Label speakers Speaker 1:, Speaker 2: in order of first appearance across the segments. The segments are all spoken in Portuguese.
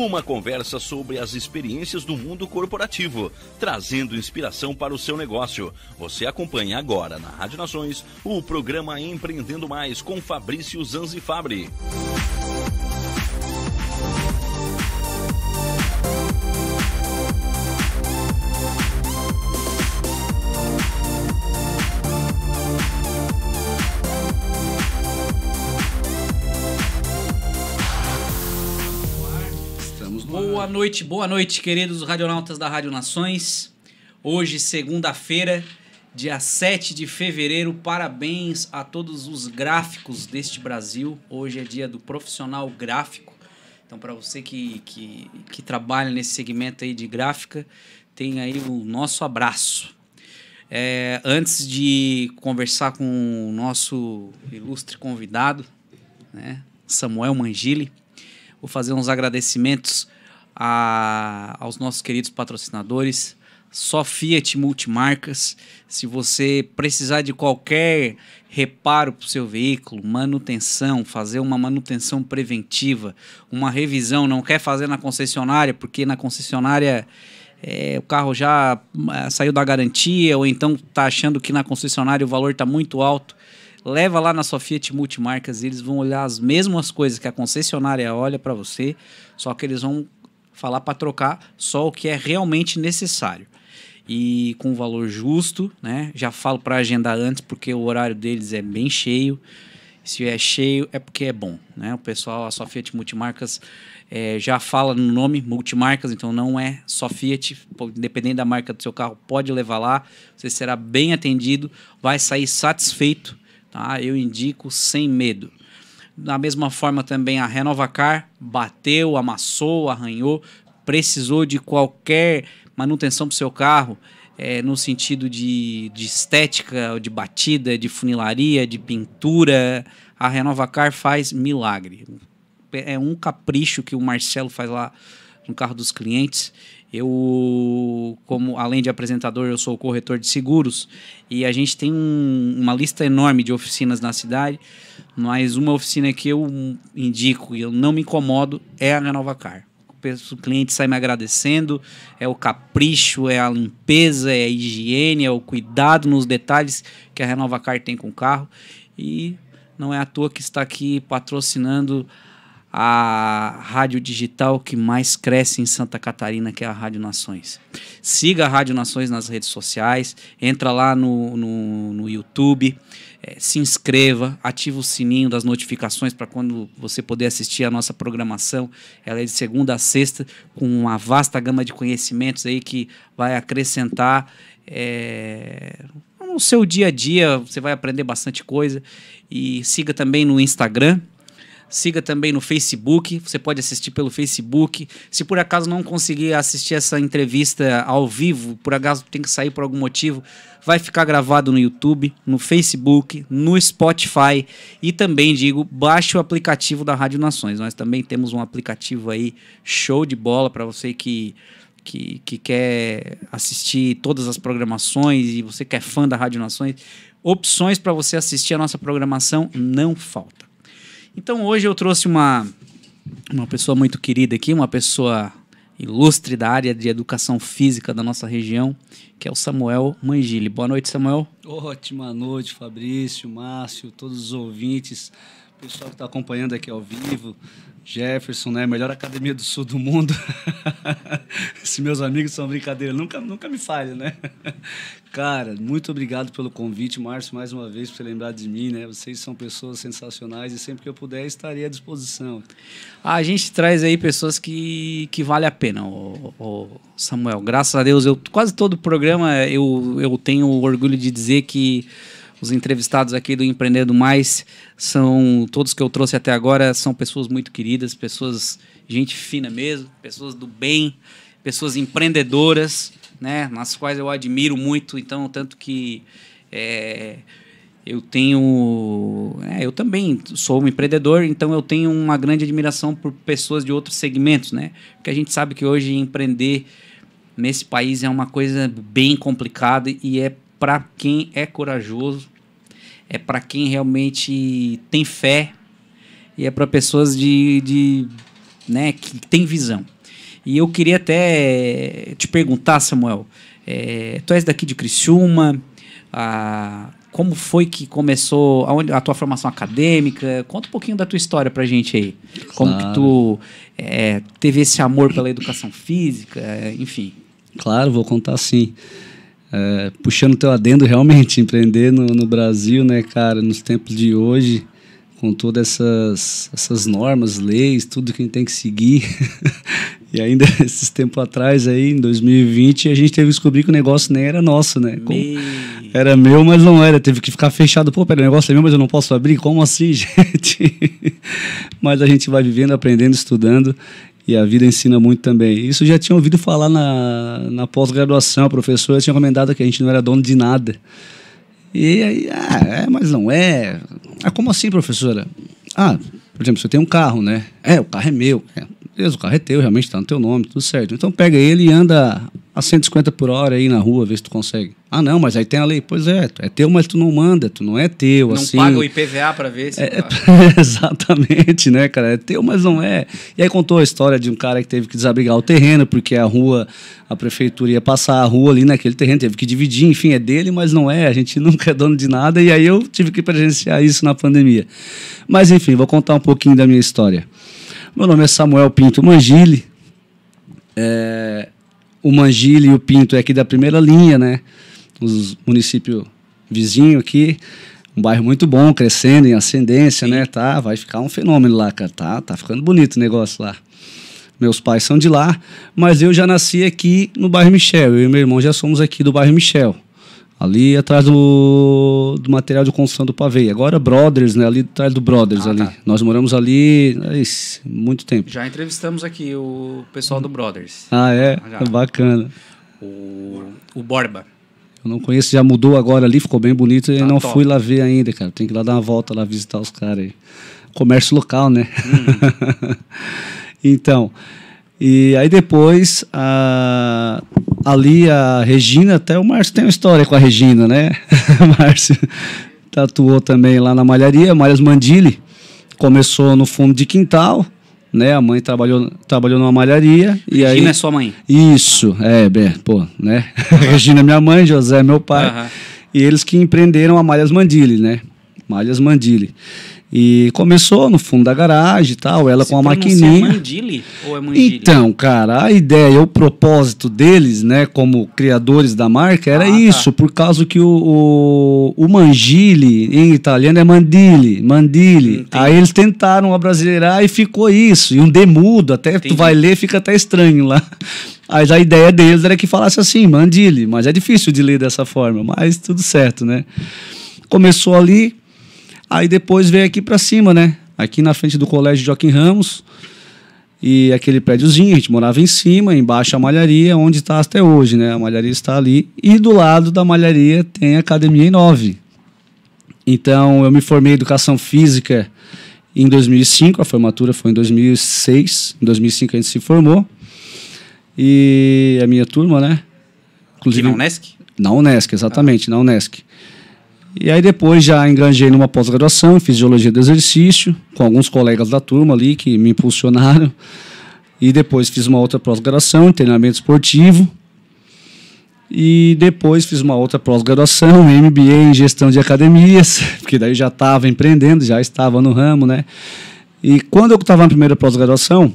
Speaker 1: Uma conversa sobre as experiências do mundo corporativo, trazendo inspiração para o seu negócio. Você acompanha agora na Rádio Nações o programa Empreendendo Mais com Fabrício Zanzifabri.
Speaker 2: Boa noite, boa noite, queridos radionautas da Rádio Nações. Hoje, segunda-feira, dia 7 de fevereiro. Parabéns a todos os gráficos deste Brasil. Hoje é dia do profissional gráfico. Então, para você que, que, que trabalha nesse segmento aí de gráfica, tem aí o nosso abraço. É, antes de conversar com o nosso ilustre convidado, né, Samuel Mangili, vou fazer uns agradecimentos a, aos nossos queridos patrocinadores, só Fiat Multimarcas. Se você precisar de qualquer reparo para o seu veículo, manutenção, fazer uma manutenção preventiva, uma revisão, não quer fazer na concessionária, porque na concessionária é, o carro já é, saiu da garantia, ou então está achando que na concessionária o valor está muito alto. Leva lá na sua Fiat Multimarcas, eles vão olhar as mesmas coisas que a concessionária olha para você, só que eles vão falar para trocar só o que é realmente necessário. E com valor justo, né? Já falo para agendar antes porque o horário deles é bem cheio. Se é cheio é porque é bom, né? O pessoal, a só Fiat Multimarcas é, já fala no nome multimarcas, então não é só Fiat, independente da marca do seu carro, pode levar lá, você será bem atendido, vai sair satisfeito, tá? Eu indico sem medo. Da mesma forma também a Renovacar bateu, amassou, arranhou, precisou de qualquer manutenção para o seu carro, é, no sentido de, de estética, de batida, de funilaria, de pintura, a Renovacar faz milagre. É um capricho que o Marcelo faz lá no carro dos clientes. Eu, como além de apresentador, eu sou corretor de seguros e a gente tem um, uma lista enorme de oficinas na cidade, mas uma oficina que eu indico e eu não me incomodo é a Renovacar o cliente sai me agradecendo, é o capricho, é a limpeza, é a higiene, é o cuidado nos detalhes que a Renova Car tem com o carro. E não é à toa que está aqui patrocinando a rádio digital que mais cresce em Santa Catarina, que é a Rádio Nações. Siga a Rádio Nações nas redes sociais, entra lá no, no, no YouTube, é, se inscreva, ativa o sininho das notificações para quando você poder assistir a nossa programação. Ela é de segunda a sexta, com uma vasta gama de conhecimentos aí que vai acrescentar é, no seu dia a dia, você vai aprender bastante coisa. E siga também no Instagram, Siga também no Facebook, você pode assistir pelo Facebook. Se por acaso não conseguir assistir essa entrevista ao vivo, por acaso tem que sair por algum motivo, vai ficar gravado no YouTube, no Facebook, no Spotify e também digo, baixe o aplicativo da Rádio Nações. Nós também temos um aplicativo aí show de bola para você que que, que quer assistir todas as programações e você que é fã da Rádio Nações, opções para você assistir a nossa programação não falta. Então hoje eu trouxe uma, uma pessoa muito querida aqui, uma pessoa ilustre da área de educação física da nossa região, que é o Samuel Mangili. Boa noite, Samuel.
Speaker 3: Ótima noite, Fabrício, Márcio, todos os ouvintes, pessoal que está acompanhando aqui ao vivo. Jefferson, né? Melhor academia do sul do mundo. Se meus amigos são brincadeira, nunca, nunca me falha, né? Cara, muito obrigado pelo convite, Márcio, mais uma vez, por lembrar de mim, né? Vocês são pessoas sensacionais e sempre que eu puder estarei à disposição.
Speaker 2: A gente traz aí pessoas que, que vale a pena, o, Samuel. Graças a Deus, eu quase todo programa eu, eu tenho orgulho de dizer que os entrevistados aqui do Empreendendo Mais são todos que eu trouxe até agora são pessoas muito queridas, pessoas gente fina mesmo, pessoas do bem, pessoas empreendedoras, né, nas quais eu admiro muito. Então, tanto que é, eu tenho, é, eu também sou um empreendedor, então eu tenho uma grande admiração por pessoas de outros segmentos, né? Porque a gente sabe que hoje empreender nesse país é uma coisa bem complicada e é para quem é corajoso, é para quem realmente tem fé e é para pessoas de, de né, que tem visão. E eu queria até te perguntar, Samuel, é, tu és daqui de Criciúma, a, como foi que começou a, a, tua formação acadêmica? Conta um pouquinho da tua história pra gente aí. Como claro. que tu é, teve esse amor pela educação física, enfim.
Speaker 3: Claro, vou contar sim. É, puxando teu adendo, realmente, empreender no, no, Brasil, né, cara, nos tempos de hoje, com todas essas, essas normas, leis, tudo que a gente tem que seguir. e ainda esses tempos atrás, aí, em 2020, a gente teve que descobrir que o negócio nem era nosso, né? Como, era meu, mas não era. Teve que ficar fechado. Pô, pera, o negócio é meu, mas eu não posso abrir? Como assim, gente? mas a gente vai vivendo, aprendendo, estudando. E a vida ensina muito também. Isso já tinha ouvido falar na, na pós-graduação. A professora tinha comentado que a gente não era dono de nada. E aí, ah, é, mas não é. Ah, como assim, professora? Ah, por exemplo, você tem um carro, né? É, o carro é meu. É, o carro é teu, realmente está no teu nome, tudo certo. Então pega ele e anda a 150 por hora aí na rua, vê se tu consegue. Ah, não, mas aí tem a lei. Pois é, é teu, mas tu não manda, tu não é teu,
Speaker 2: não
Speaker 3: assim.
Speaker 2: Não paga o IPVA para ver se...
Speaker 3: É, exatamente, né, cara? É teu, mas não é. E aí contou a história de um cara que teve que desabrigar o terreno, porque a rua, a prefeitura ia passar a rua ali naquele terreno, teve que dividir, enfim, é dele, mas não é. A gente nunca é dono de nada, e aí eu tive que presenciar isso na pandemia. Mas, enfim, vou contar um pouquinho da minha história. Meu nome é Samuel Pinto Mangili. É, o Mangili e o Pinto é aqui da primeira linha, né? Os municípios vizinhos aqui. Um bairro muito bom, crescendo em ascendência, Sim. né? Tá, vai ficar um fenômeno lá, cara. Tá, tá ficando bonito o negócio lá. Meus pais são de lá, mas eu já nasci aqui no bairro Michel. Eu e meu irmão já somos aqui do bairro Michel. Ali atrás do, do material de construção do pavê. Agora Brothers, né? Ali atrás do Brothers ah, ali. Tá. Nós moramos ali é muito tempo.
Speaker 2: Já entrevistamos aqui o pessoal do Brothers.
Speaker 3: Ah, é? Já. Bacana.
Speaker 2: O, o Borba.
Speaker 3: Eu não conheço, já mudou agora ali, ficou bem bonito e
Speaker 2: Tá
Speaker 3: não
Speaker 2: top.
Speaker 3: fui lá ver ainda, cara. Tem que ir lá dar uma volta lá visitar os caras aí. Comércio local, né?
Speaker 2: Uhum.
Speaker 3: então, e aí depois, a, ali a Regina, até o Márcio tem uma história com a Regina, né? O Márcio tatuou também lá na malharia, Malhas Mandili. Começou no fundo de quintal, né? A mãe trabalhou, trabalhou numa malharia. e aí,
Speaker 2: Regina é sua mãe.
Speaker 3: isso, é, bem, pô, né? Regina é minha mãe, José é meu pai.
Speaker 2: Aham.
Speaker 3: E eles que empreenderam a Malhas Mandili, né? Malhas Mandili. E começou no fundo da garagem e tal, ela
Speaker 2: Se
Speaker 3: com a maquininha.
Speaker 2: Mandili ou é Mandili?
Speaker 3: Então, cara, a ideia, o propósito deles, né, como criadores da marca, era
Speaker 2: Ah, tá.
Speaker 3: isso, por causa que o, o, o mangile em italiano é mandili, mandili.
Speaker 2: Entendi.
Speaker 3: Aí eles tentaram abrasileirar e ficou isso. E um demudo, até
Speaker 2: Entendi.
Speaker 3: tu vai ler, fica até estranho lá. Mas a ideia deles era que falasse assim, mandili, mas é difícil de ler dessa forma, mas tudo certo, né? Começou ali, aí depois veio aqui pra cima, né? Aqui na frente do colégio Joaquim Ramos, e aquele prédiozinho, a gente morava em cima, embaixo a malharia, onde está até hoje, né? A malharia está ali. E do lado da malharia tem a academia em 9. Então, eu me formei em educação física em 2005, a formatura foi em 2006. Em 2005 a gente se formou. E a minha turma, né?
Speaker 2: Aqui na Unesc?
Speaker 3: Na Unesc, exatamente, na Unesc. E aí depois já engranjei numa pós-graduação em fisiologia do exercício, com alguns colegas da turma ali que me impulsionaram. E depois fiz uma outra pós-graduação em treinamento esportivo. E depois fiz uma outra pós-graduação, MBA em gestão de academias, porque daí já estava empreendendo, já estava no ramo, né? E quando eu estava na primeira pós-graduação,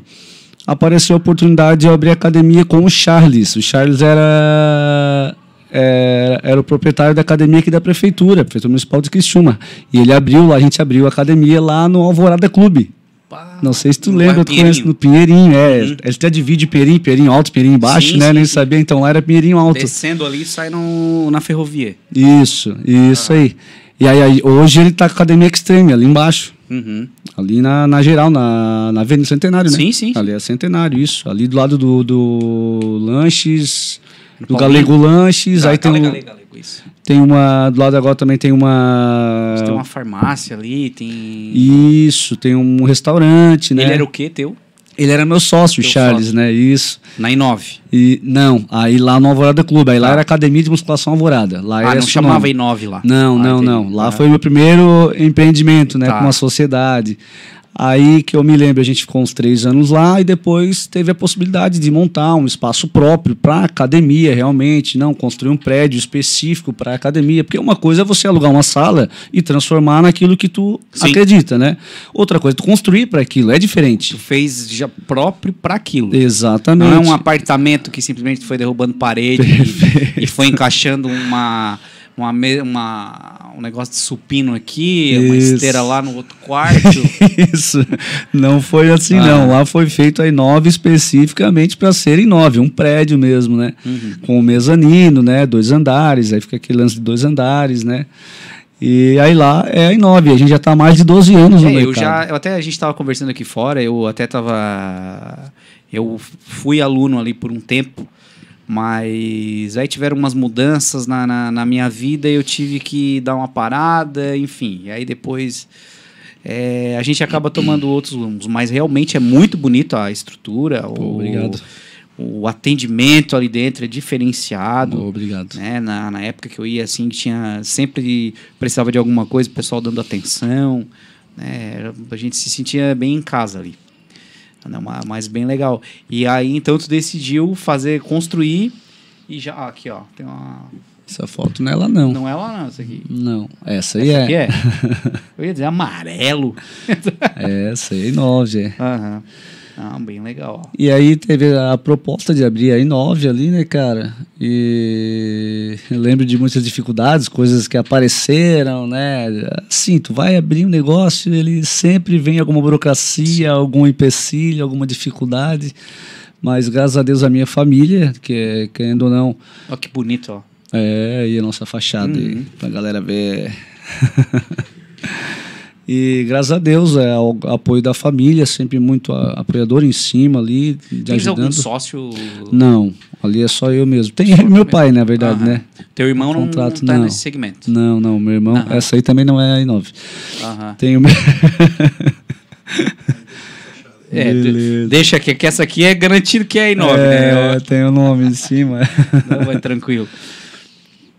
Speaker 3: apareceu a oportunidade de abrir academia com o Charles. O Charles era, era, era o proprietário da academia aqui da prefeitura, Prefeitura Municipal de Criciúma. E ele abriu lá, a gente abriu a academia lá no Alvorada Clube. Não sei se tu lembra, tu conhece no Pinheirinho, é.
Speaker 2: Uhum.
Speaker 3: Ele até divide Pinheirinho, Pinheirinho alto, Pinheirinho baixo,
Speaker 2: Sim,
Speaker 3: né?
Speaker 2: sim,
Speaker 3: Nem
Speaker 2: sim.
Speaker 3: sabia, então lá era Pinheirinho alto.
Speaker 2: Descendo ali sai no, na ferrovia.
Speaker 3: Isso, isso aí. E aí, aí, hoje ele tá com a academia extreme ali embaixo.
Speaker 2: Uhum.
Speaker 3: Ali na, na geral, na, na Avenida Centenário, né?
Speaker 2: Sim, sim.
Speaker 3: Ali é Centenário, isso. Ali do lado do, do Lanches,
Speaker 2: No
Speaker 3: do. Galego Lanches.
Speaker 2: Tá,
Speaker 3: aí tem,
Speaker 2: galego,
Speaker 3: um-
Speaker 2: galego, isso.
Speaker 3: tem uma. Do lado agora também tem uma.
Speaker 2: Tem uma farmácia ali, tem...
Speaker 3: Isso, tem um restaurante, né?
Speaker 2: Ele era o quê, teu?
Speaker 3: Ele era meu sócio,
Speaker 2: Teu
Speaker 3: Charles,
Speaker 2: sócio.
Speaker 3: né? Isso.
Speaker 2: Na I9.
Speaker 3: E não, aí lá no Alvorada Clube, aí lá
Speaker 2: Tá.
Speaker 3: era Academia de Musculação Alvorada. Lá
Speaker 2: Ah, não chamava
Speaker 3: nome.
Speaker 2: I9 lá.
Speaker 3: Não,
Speaker 2: Ah,
Speaker 3: não,
Speaker 2: entendi.
Speaker 3: não. Lá
Speaker 2: Ah.
Speaker 3: foi o meu primeiro empreendimento, né?
Speaker 2: Tá.
Speaker 3: Com uma sociedade. Aí que eu me lembro, a gente ficou uns três anos lá e depois teve a possibilidade de montar um espaço próprio para academia, realmente, não construir um prédio específico para academia, porque uma coisa é você alugar uma sala e transformar naquilo que tu
Speaker 2: Sim.
Speaker 3: acredita, né? Outra coisa, é tu construir para aquilo, é diferente.
Speaker 2: Tu fez já próprio pra aquilo.
Speaker 3: Exatamente.
Speaker 2: Não é um apartamento que simplesmente foi derrubando parede e, e foi encaixando uma, uma, uma- um negócio de supino aqui, uma
Speaker 3: Isso.
Speaker 2: esteira lá no outro quarto.
Speaker 3: Isso. Não foi assim,
Speaker 2: Ah.
Speaker 3: não. Lá foi feito a I9 especificamente para ser I9, um prédio mesmo, né?
Speaker 2: Uhum.
Speaker 3: Com o mezanino, né? Dois andares, aí fica aquele lance de dois andares, né? E aí lá é a I9, a gente já está há mais de 12 anos no
Speaker 2: É,
Speaker 3: mercado.
Speaker 2: eu já, eu até a gente estava conversando aqui fora, eu até tava, eu fui aluno ali por um tempo, mas aí tiveram umas mudanças na, na, na minha vida e eu tive que dar uma parada, enfim. E aí depois é, a gente acaba tomando outros rumos, mas realmente é muito bonito a estrutura, o,
Speaker 3: obrigado.
Speaker 2: o atendimento ali dentro é diferenciado.
Speaker 3: Obrigado.
Speaker 2: né? Na, na época que eu ia, assim, tinha sempre precisava de alguma coisa, o pessoal dando atenção, né? A gente se sentia bem em casa ali. Né? Ma- Mas bem legal. E aí, então, tu decidiu fazer, construir e já... ah, aqui, ó. Tem uma...
Speaker 3: Essa foto não é lá, não.
Speaker 2: Não é lá, não, essa aqui.
Speaker 3: Não, essa aí
Speaker 2: Essa
Speaker 3: é.
Speaker 2: aqui é? Eu ia dizer amarelo.
Speaker 3: essa aí é I9, é.
Speaker 2: Aham. Ah, bem legal.
Speaker 3: E aí teve a proposta de abrir a I9 ali, né, cara? E eu lembro de muitas dificuldades, coisas que apareceram, né? Assim, tu vai abrir um negócio, ele sempre vem alguma burocracia, algum empecilho, alguma dificuldade. Mas graças a Deus a minha família, que é, querendo ou não,
Speaker 2: Ó que bonito, ó.
Speaker 3: é, e a nossa fachada aí,
Speaker 2: Uhum.
Speaker 3: pra galera ver. E graças a Deus, é o apoio da família, sempre muito a- apoiador em cima ali, de
Speaker 2: Tens algum sócio?
Speaker 3: Não, ali é só eu mesmo. Tem meu
Speaker 2: mesmo.
Speaker 3: pai, na verdade,
Speaker 2: Aham.
Speaker 3: né?
Speaker 2: Teu irmão não,
Speaker 3: Contrato,
Speaker 2: não tá
Speaker 3: não.
Speaker 2: nesse segmento.
Speaker 3: Não, não, meu irmão.
Speaker 2: Aham.
Speaker 3: Essa aí também não é a i9.
Speaker 2: Aham.
Speaker 3: Tem o meu.
Speaker 2: É,
Speaker 3: Beleza.
Speaker 2: deixa aqui, que essa aqui é garantido que é I9,
Speaker 3: é,
Speaker 2: né?
Speaker 3: tem o nome em cima.
Speaker 2: Não, vai tranquilo.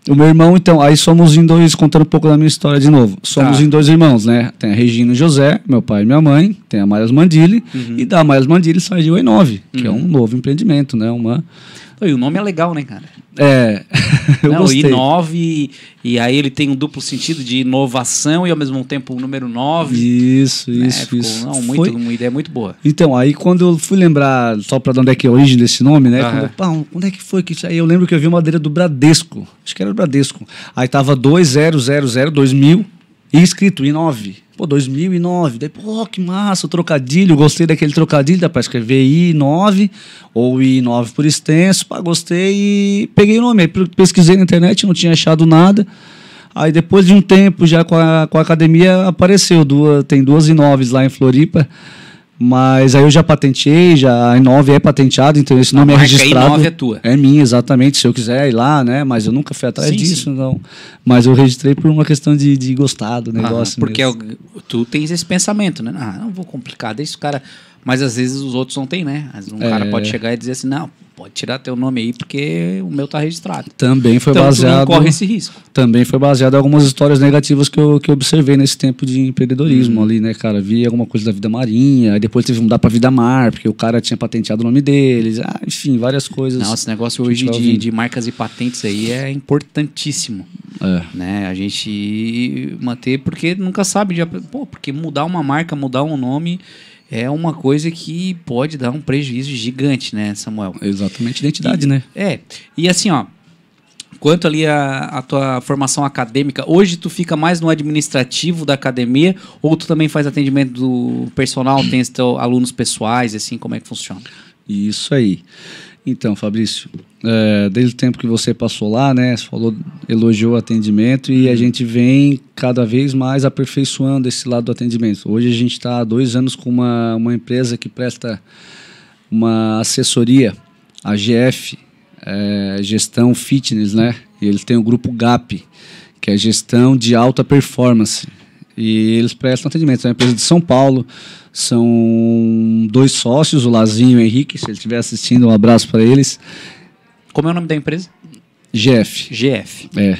Speaker 3: O meu irmão, então, aí somos em dois, contando um pouco da minha história de novo. Somos
Speaker 2: Tá.
Speaker 3: em dois irmãos, né? Tem a Regina e o José, meu pai e minha mãe, tem a Maias Mandili,
Speaker 2: Uhum.
Speaker 3: e da Maias Mandili surgiu a i9, que é um novo empreendimento, né? Uma.
Speaker 2: E o nome é legal, né, cara?
Speaker 3: É. eu
Speaker 2: Não,
Speaker 3: gostei.
Speaker 2: I9, e aí ele tem um duplo sentido de inovação e ao mesmo tempo o número 9.
Speaker 3: Isso,
Speaker 2: né?
Speaker 3: isso,
Speaker 2: Ficou-
Speaker 3: isso.
Speaker 2: Não, muito,
Speaker 3: Foi-
Speaker 2: uma ideia muito boa.
Speaker 3: Então, aí quando eu fui lembrar, só pra de onde é que é a origem desse nome, né?
Speaker 2: Aham.
Speaker 3: Quando pá, onde é que foi que isso aí? Eu lembro que eu vi uma madeira do Bradesco. Acho que era do Bradesco. Aí tava 2000, 2000 e escrito I9. Pô, 2009. Daí, pô, que massa, o trocadilho. Gostei daquele trocadilho, dá pra escrever I9 ou I9 por extenso. Pá, gostei e peguei o nome. Aí pesquisei na internet, não tinha achado nada. Aí depois de um tempo já com a, com a academia apareceu duas, tem duas I9s lá em Floripa. Mas aí eu já patenteei, já a I9 é patenteado, então esse
Speaker 2: A
Speaker 3: nome é
Speaker 2: marca
Speaker 3: registrado.
Speaker 2: I9 é tua.
Speaker 3: É minha, exatamente, se eu quiser ir lá, né? Mas eu nunca fui atrás
Speaker 2: Sim,
Speaker 3: disso,
Speaker 2: sim.
Speaker 3: não. Mas eu registrei por uma questão de, de gostar do negócio.
Speaker 2: porque
Speaker 3: mesmo.
Speaker 2: é tu tens esse pensamento, né? Ah, não vou complicar, deixa o cara. Mas às vezes os outros não têm, né? Às vezes Um
Speaker 3: É.
Speaker 2: cara pode chegar e dizer assim: não, pode tirar teu nome aí porque o meu tá registrado.
Speaker 3: Também foi
Speaker 2: então tu
Speaker 3: baseado.
Speaker 2: não corre esse risco.
Speaker 3: Também foi baseado em algumas histórias negativas que eu, que eu observei nesse tempo de empreendedorismo ali, né, cara? Vi alguma coisa da vida marinha, aí depois teve que mudar pra vida mar, porque o cara tinha patenteado o nome deles. Ah, enfim, várias coisas.
Speaker 2: Não, esse negócio hoje de, de marcas e patentes aí é importantíssimo.
Speaker 3: É.
Speaker 2: né? A gente manter, porque nunca sabe, de, pô, porque mudar uma marca, mudar um nome é uma coisa que pode dar um prejuízo gigante, né, Samuel?
Speaker 3: Exatamente, identidade,
Speaker 2: E-
Speaker 3: né?
Speaker 2: É. E assim, ó, quanto ali a, a tua formação acadêmica, hoje tu fica mais no administrativo da academia ou tu também faz atendimento do personal, tem teus alunos pessoais, assim, como é que funciona?
Speaker 3: Isso aí. Então, Fabrício, é, desde o tempo que você passou lá, né, você falou, elogiou o atendimento e a gente vem cada vez mais aperfeiçoando esse lado do atendimento. Hoje a gente está há dois anos com uma, uma empresa que presta uma assessoria, a GF, é, Gestão Fitness, né? E eles têm o grupo GAP, que é Gestão de Alta Performance. E eles prestam atendimento. É uma empresa de São Paulo. São dois sócios, o Lazinho e o Henrique. Se ele estiver assistindo, um abraço para eles.
Speaker 2: Como é o nome da empresa?
Speaker 3: GF.
Speaker 2: GF.
Speaker 3: É.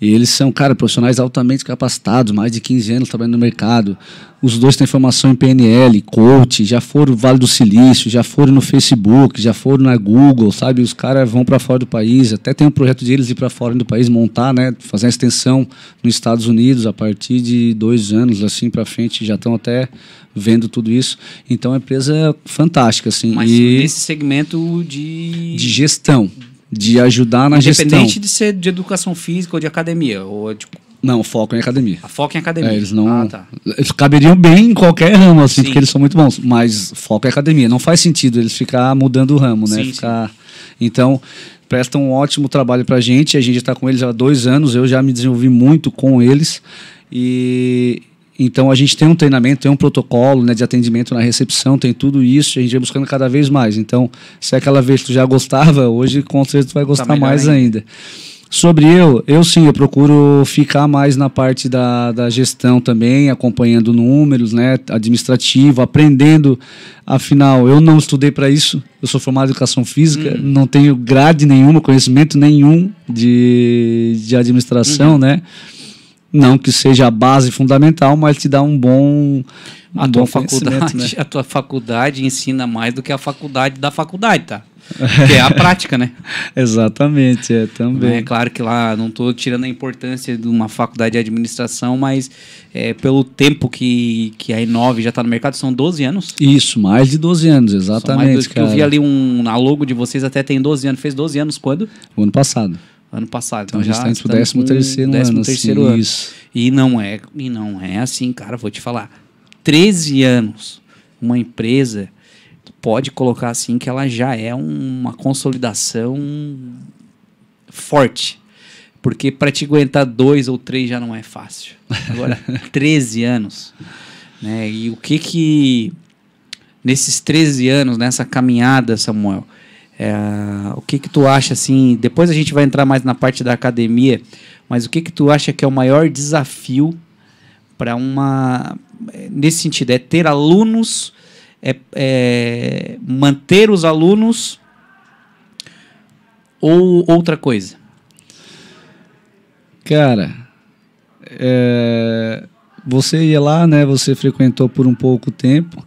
Speaker 3: E eles são, cara, profissionais altamente capacitados, mais de 15 anos trabalhando no mercado. Os dois têm formação em PNL, coach, já foram no Vale do Silício, já foram no Facebook, já foram na Google, sabe? Os caras vão para fora do país, até tem um projeto deles ir para fora do país, montar, né? Fazer uma extensão nos Estados Unidos a partir de dois anos, assim, para frente, já estão até vendo tudo isso. Então, é uma empresa fantástica, assim.
Speaker 2: Mas
Speaker 3: e
Speaker 2: nesse segmento de...
Speaker 3: de gestão, de ajudar na gestão.
Speaker 2: Independente de ser de educação física ou de academia, ou de,
Speaker 3: Não, foco em academia.
Speaker 2: a foco em academia.
Speaker 3: É, eles não.
Speaker 2: Ah, tá.
Speaker 3: Eles caberiam bem em qualquer ramo, assim,
Speaker 2: Sim.
Speaker 3: porque eles são muito bons. Mas foco é academia. Não faz sentido eles ficar mudando o ramo, né?
Speaker 2: Sim,
Speaker 3: ficar... Então, prestam um ótimo trabalho pra gente. A gente está com eles há dois anos. Eu já me desenvolvi muito com eles. E. Então a gente tem um treinamento, tem um protocolo né, de atendimento na recepção, tem tudo isso, a gente vai buscando cada vez mais. Então, se aquela vez tu já gostava, hoje com certeza tu vai gostar
Speaker 2: Tá
Speaker 3: mais
Speaker 2: ainda.
Speaker 3: ainda. Sobre eu, eu sim, eu procuro ficar mais na parte da, da gestão também, acompanhando números, né, administrativo, aprendendo. Afinal, eu não estudei para isso, eu sou formado em educação física, não tenho grade nenhuma, conhecimento nenhum de, de administração, né? Não que seja a base fundamental, mas te dá um bom.
Speaker 2: A
Speaker 3: um
Speaker 2: tua
Speaker 3: bom conhecimento,
Speaker 2: faculdade,
Speaker 3: né?
Speaker 2: a tua faculdade ensina mais do que a faculdade da faculdade, tá? Que é a prática, né?
Speaker 3: Exatamente, é
Speaker 2: É
Speaker 3: também.
Speaker 2: claro que lá não estou tirando a importância de uma faculdade de administração, mas é, pelo tempo que, que a I9 já está no mercado, são 12 anos.
Speaker 3: Isso, mais de 12 anos,
Speaker 2: São mais
Speaker 3: exatamente.
Speaker 2: dois, que eu
Speaker 3: cara.
Speaker 2: vi ali um na logo de vocês até tem 12 anos. Fez 12 anos quando?
Speaker 3: O ano passado.
Speaker 2: Ano passado.
Speaker 3: Então, a gente está indo pro
Speaker 2: estamos
Speaker 3: 13
Speaker 2: com
Speaker 3: terceiro ano.
Speaker 2: 13º terceiro
Speaker 3: assim,
Speaker 2: ano.
Speaker 3: Isso.
Speaker 2: E não é, e não é assim, cara, vou te falar. 13 anos, uma empresa pode colocar assim que ela já é uma consolidação forte. Porque para te aguentar dois ou três já não é fácil. Agora, 13 anos. Né? E o que que. Nesses 13 anos, nessa caminhada, Samuel, é, o que que tu acha assim? Depois a gente vai entrar mais na parte da academia, mas o que que tu acha que é o maior desafio para uma. Nesse sentido, é ter alunos, é, é manter os alunos ou outra coisa?
Speaker 3: Cara, é, você ia lá, né? Você frequentou por um pouco tempo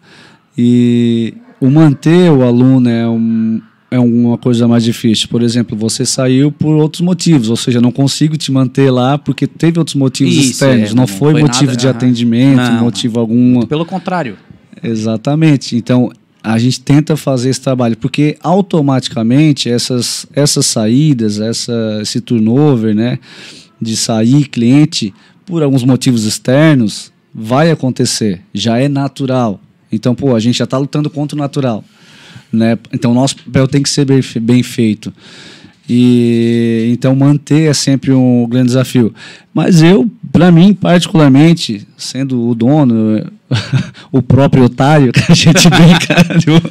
Speaker 3: e o manter o aluno é, um, é uma coisa mais difícil. Por exemplo, você saiu por outros motivos, ou seja, não consigo te manter lá porque teve outros motivos
Speaker 2: Isso,
Speaker 3: externos.
Speaker 2: é,
Speaker 3: não,
Speaker 2: não
Speaker 3: foi,
Speaker 2: foi
Speaker 3: motivo
Speaker 2: nada-
Speaker 3: de
Speaker 2: aham.
Speaker 3: atendimento,
Speaker 2: Não,
Speaker 3: motivo algum.
Speaker 2: Pelo contrário.
Speaker 3: Exatamente. Então, a gente tenta fazer esse trabalho, porque automaticamente essas, essas saídas, essa, esse turnover, né, de sair cliente por alguns motivos externos, vai acontecer, já é natural. Então, pô, a gente já está lutando contra o natural, né? Então, nosso papel tem que ser bem, bem feito. E então manter é sempre um grande desafio. Mas eu, para mim particularmente, sendo o dono, o próprio otário, a gente brinca, de, o-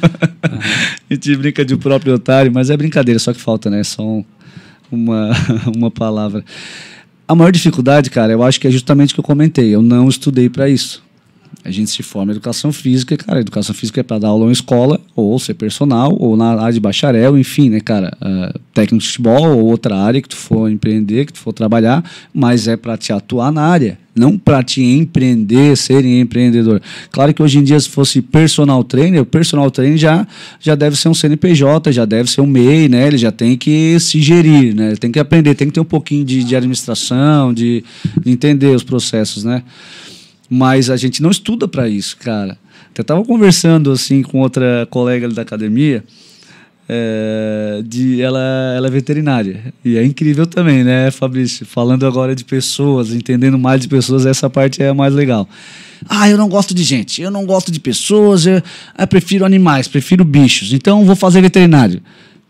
Speaker 3: a gente brinca de o próprio otário, mas é brincadeira, só que falta, né? Só um- uma uma palavra. A maior dificuldade, cara, eu acho que é justamente o que eu comentei. Eu não estudei para isso. A gente se forma em educação física, cara, educação física é para dar aula em escola, ou ser personal, ou na área de bacharel, enfim, né, cara, ah, técnico de futebol ou outra área que tu for empreender, que tu for trabalhar, mas é para te atuar na área, não para te empreender, ser empreendedor. Claro que hoje em dia, se fosse personal trainer, o personal trainer já, já deve ser um CNPJ, já deve ser um MEI, né, ele já tem que se gerir, né, tem que aprender, tem que ter um pouquinho de, de administração, de, de entender os processos, né. Mas a gente não estuda para isso, cara. Eu estava conversando assim com outra colega da academia, é, de ela, ela é veterinária e é incrível também, né, Fabrício? Falando agora de pessoas, entendendo mais de pessoas, essa parte é a mais legal. Ah, eu não gosto de gente, eu não gosto de pessoas, eu, eu prefiro animais, prefiro bichos, então vou fazer veterinário.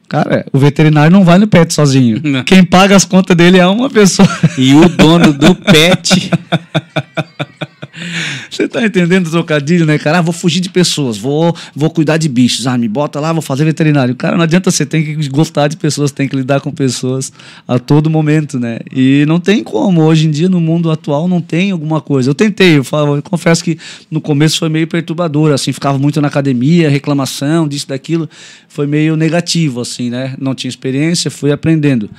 Speaker 3: Cara, o veterinário não vai no pet sozinho.
Speaker 2: Não.
Speaker 3: Quem paga as contas dele é uma pessoa.
Speaker 2: E o dono do pet.
Speaker 3: Você tá entendendo o trocadilho, né, cara? Ah, vou fugir de pessoas, vou, vou cuidar de bichos. Ah, me bota lá, vou fazer veterinário. Cara, não adianta, você tem que gostar de pessoas, tem que lidar com pessoas a todo momento, né? E não tem como. Hoje em dia, no mundo atual, não tem alguma coisa. Eu tentei, eu, falo, eu confesso que no começo foi meio perturbador, assim, ficava muito na academia, reclamação, disso, daquilo. Foi meio negativo, assim, né? Não tinha experiência, fui aprendendo.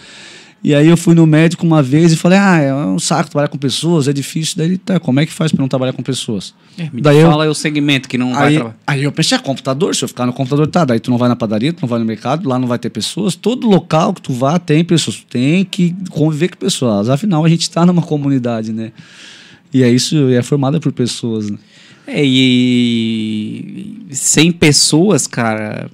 Speaker 3: E aí eu fui no médico uma vez e falei, ah, é um saco trabalhar com pessoas, é difícil. Daí ele, tá, como é que faz para não trabalhar com pessoas?
Speaker 2: Me
Speaker 3: Daí eu-
Speaker 2: fala aí o segmento que não vai
Speaker 3: Aí,
Speaker 2: trabalhar.
Speaker 3: aí eu pensei, é computador, se eu ficar no computador, tá, daí tu não vai na padaria, tu não vai no mercado, lá não vai ter pessoas, todo local que tu vá tem pessoas, tu tem que conviver com pessoas, afinal a gente está numa comunidade, né? E é isso, é formada por pessoas, né?
Speaker 2: É, e 100 pessoas, cara.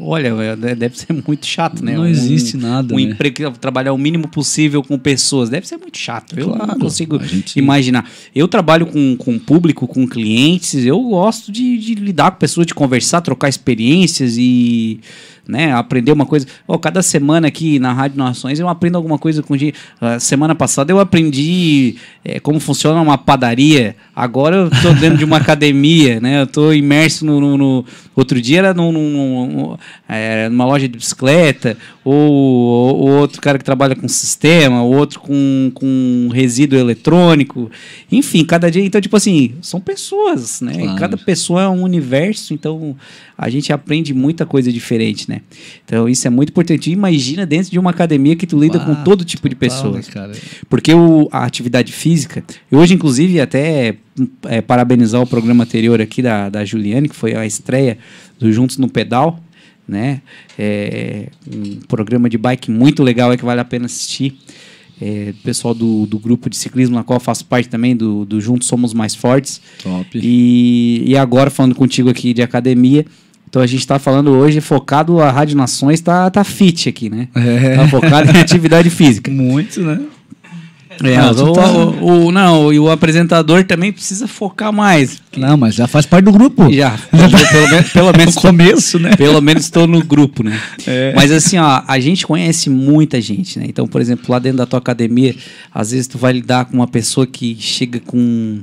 Speaker 2: Olha, deve ser muito chato, né?
Speaker 3: Não existe nada,
Speaker 2: Um
Speaker 3: né?
Speaker 2: emprego, trabalhar o mínimo possível com pessoas. Deve ser muito chato. Eu
Speaker 3: Claro,
Speaker 2: não consigo
Speaker 3: gente-
Speaker 2: imaginar. Eu trabalho com, com público, com clientes. Eu gosto de, de lidar com pessoas, de conversar, trocar experiências e né, aprender uma coisa. Ó, cada semana aqui na Rádio Nações eu aprendo alguma coisa com gente. A semana passada eu aprendi é, como funciona uma padaria. Agora eu tô dentro de uma academia, né? Eu tô imerso no, no- no- outro dia era num, num- num- é, numa loja de bicicleta ou, ou outro cara que trabalha com sistema, ou outro com, com resíduo eletrônico. Enfim, cada dia. Então, tipo assim, são pessoas, né?
Speaker 3: Claro.
Speaker 2: Cada pessoa é um universo, então a gente aprende muita coisa diferente, né? Então isso é muito importante. Imagina dentro de uma academia que tu lida com todo tipo de
Speaker 3: né,
Speaker 2: pessoas.
Speaker 3: cara?
Speaker 2: Porque o, a atividade física, hoje, inclusive, até é, parabenizar o programa anterior aqui da, da Juliane, que foi a estreia do Juntos no Pedal, né? É, um programa de bike muito legal, é que vale a pena assistir. É, pessoal do, do grupo de ciclismo, na qual eu faço parte também, do, do Juntos Somos Mais Fortes.
Speaker 3: Top.
Speaker 2: E, e agora falando contigo aqui de academia, então a gente está falando hoje focado, a Rádio Nações tá, tá fit aqui, né?
Speaker 3: É.
Speaker 2: Tá focado em atividade física.
Speaker 3: Muito, né?
Speaker 2: É,
Speaker 3: Não,
Speaker 2: o,
Speaker 3: tu tá-
Speaker 2: o- o- não, e o apresentador também precisa focar mais.
Speaker 3: Não, mas já faz parte do grupo.
Speaker 2: Já, pelo, menos, pelo menos
Speaker 3: No começo, né?
Speaker 2: Pelo menos estou no grupo, né? Mas assim, ó, a gente conhece muita gente, né? Então, por exemplo, lá dentro da tua academia, às vezes tu vai lidar com uma pessoa que chega com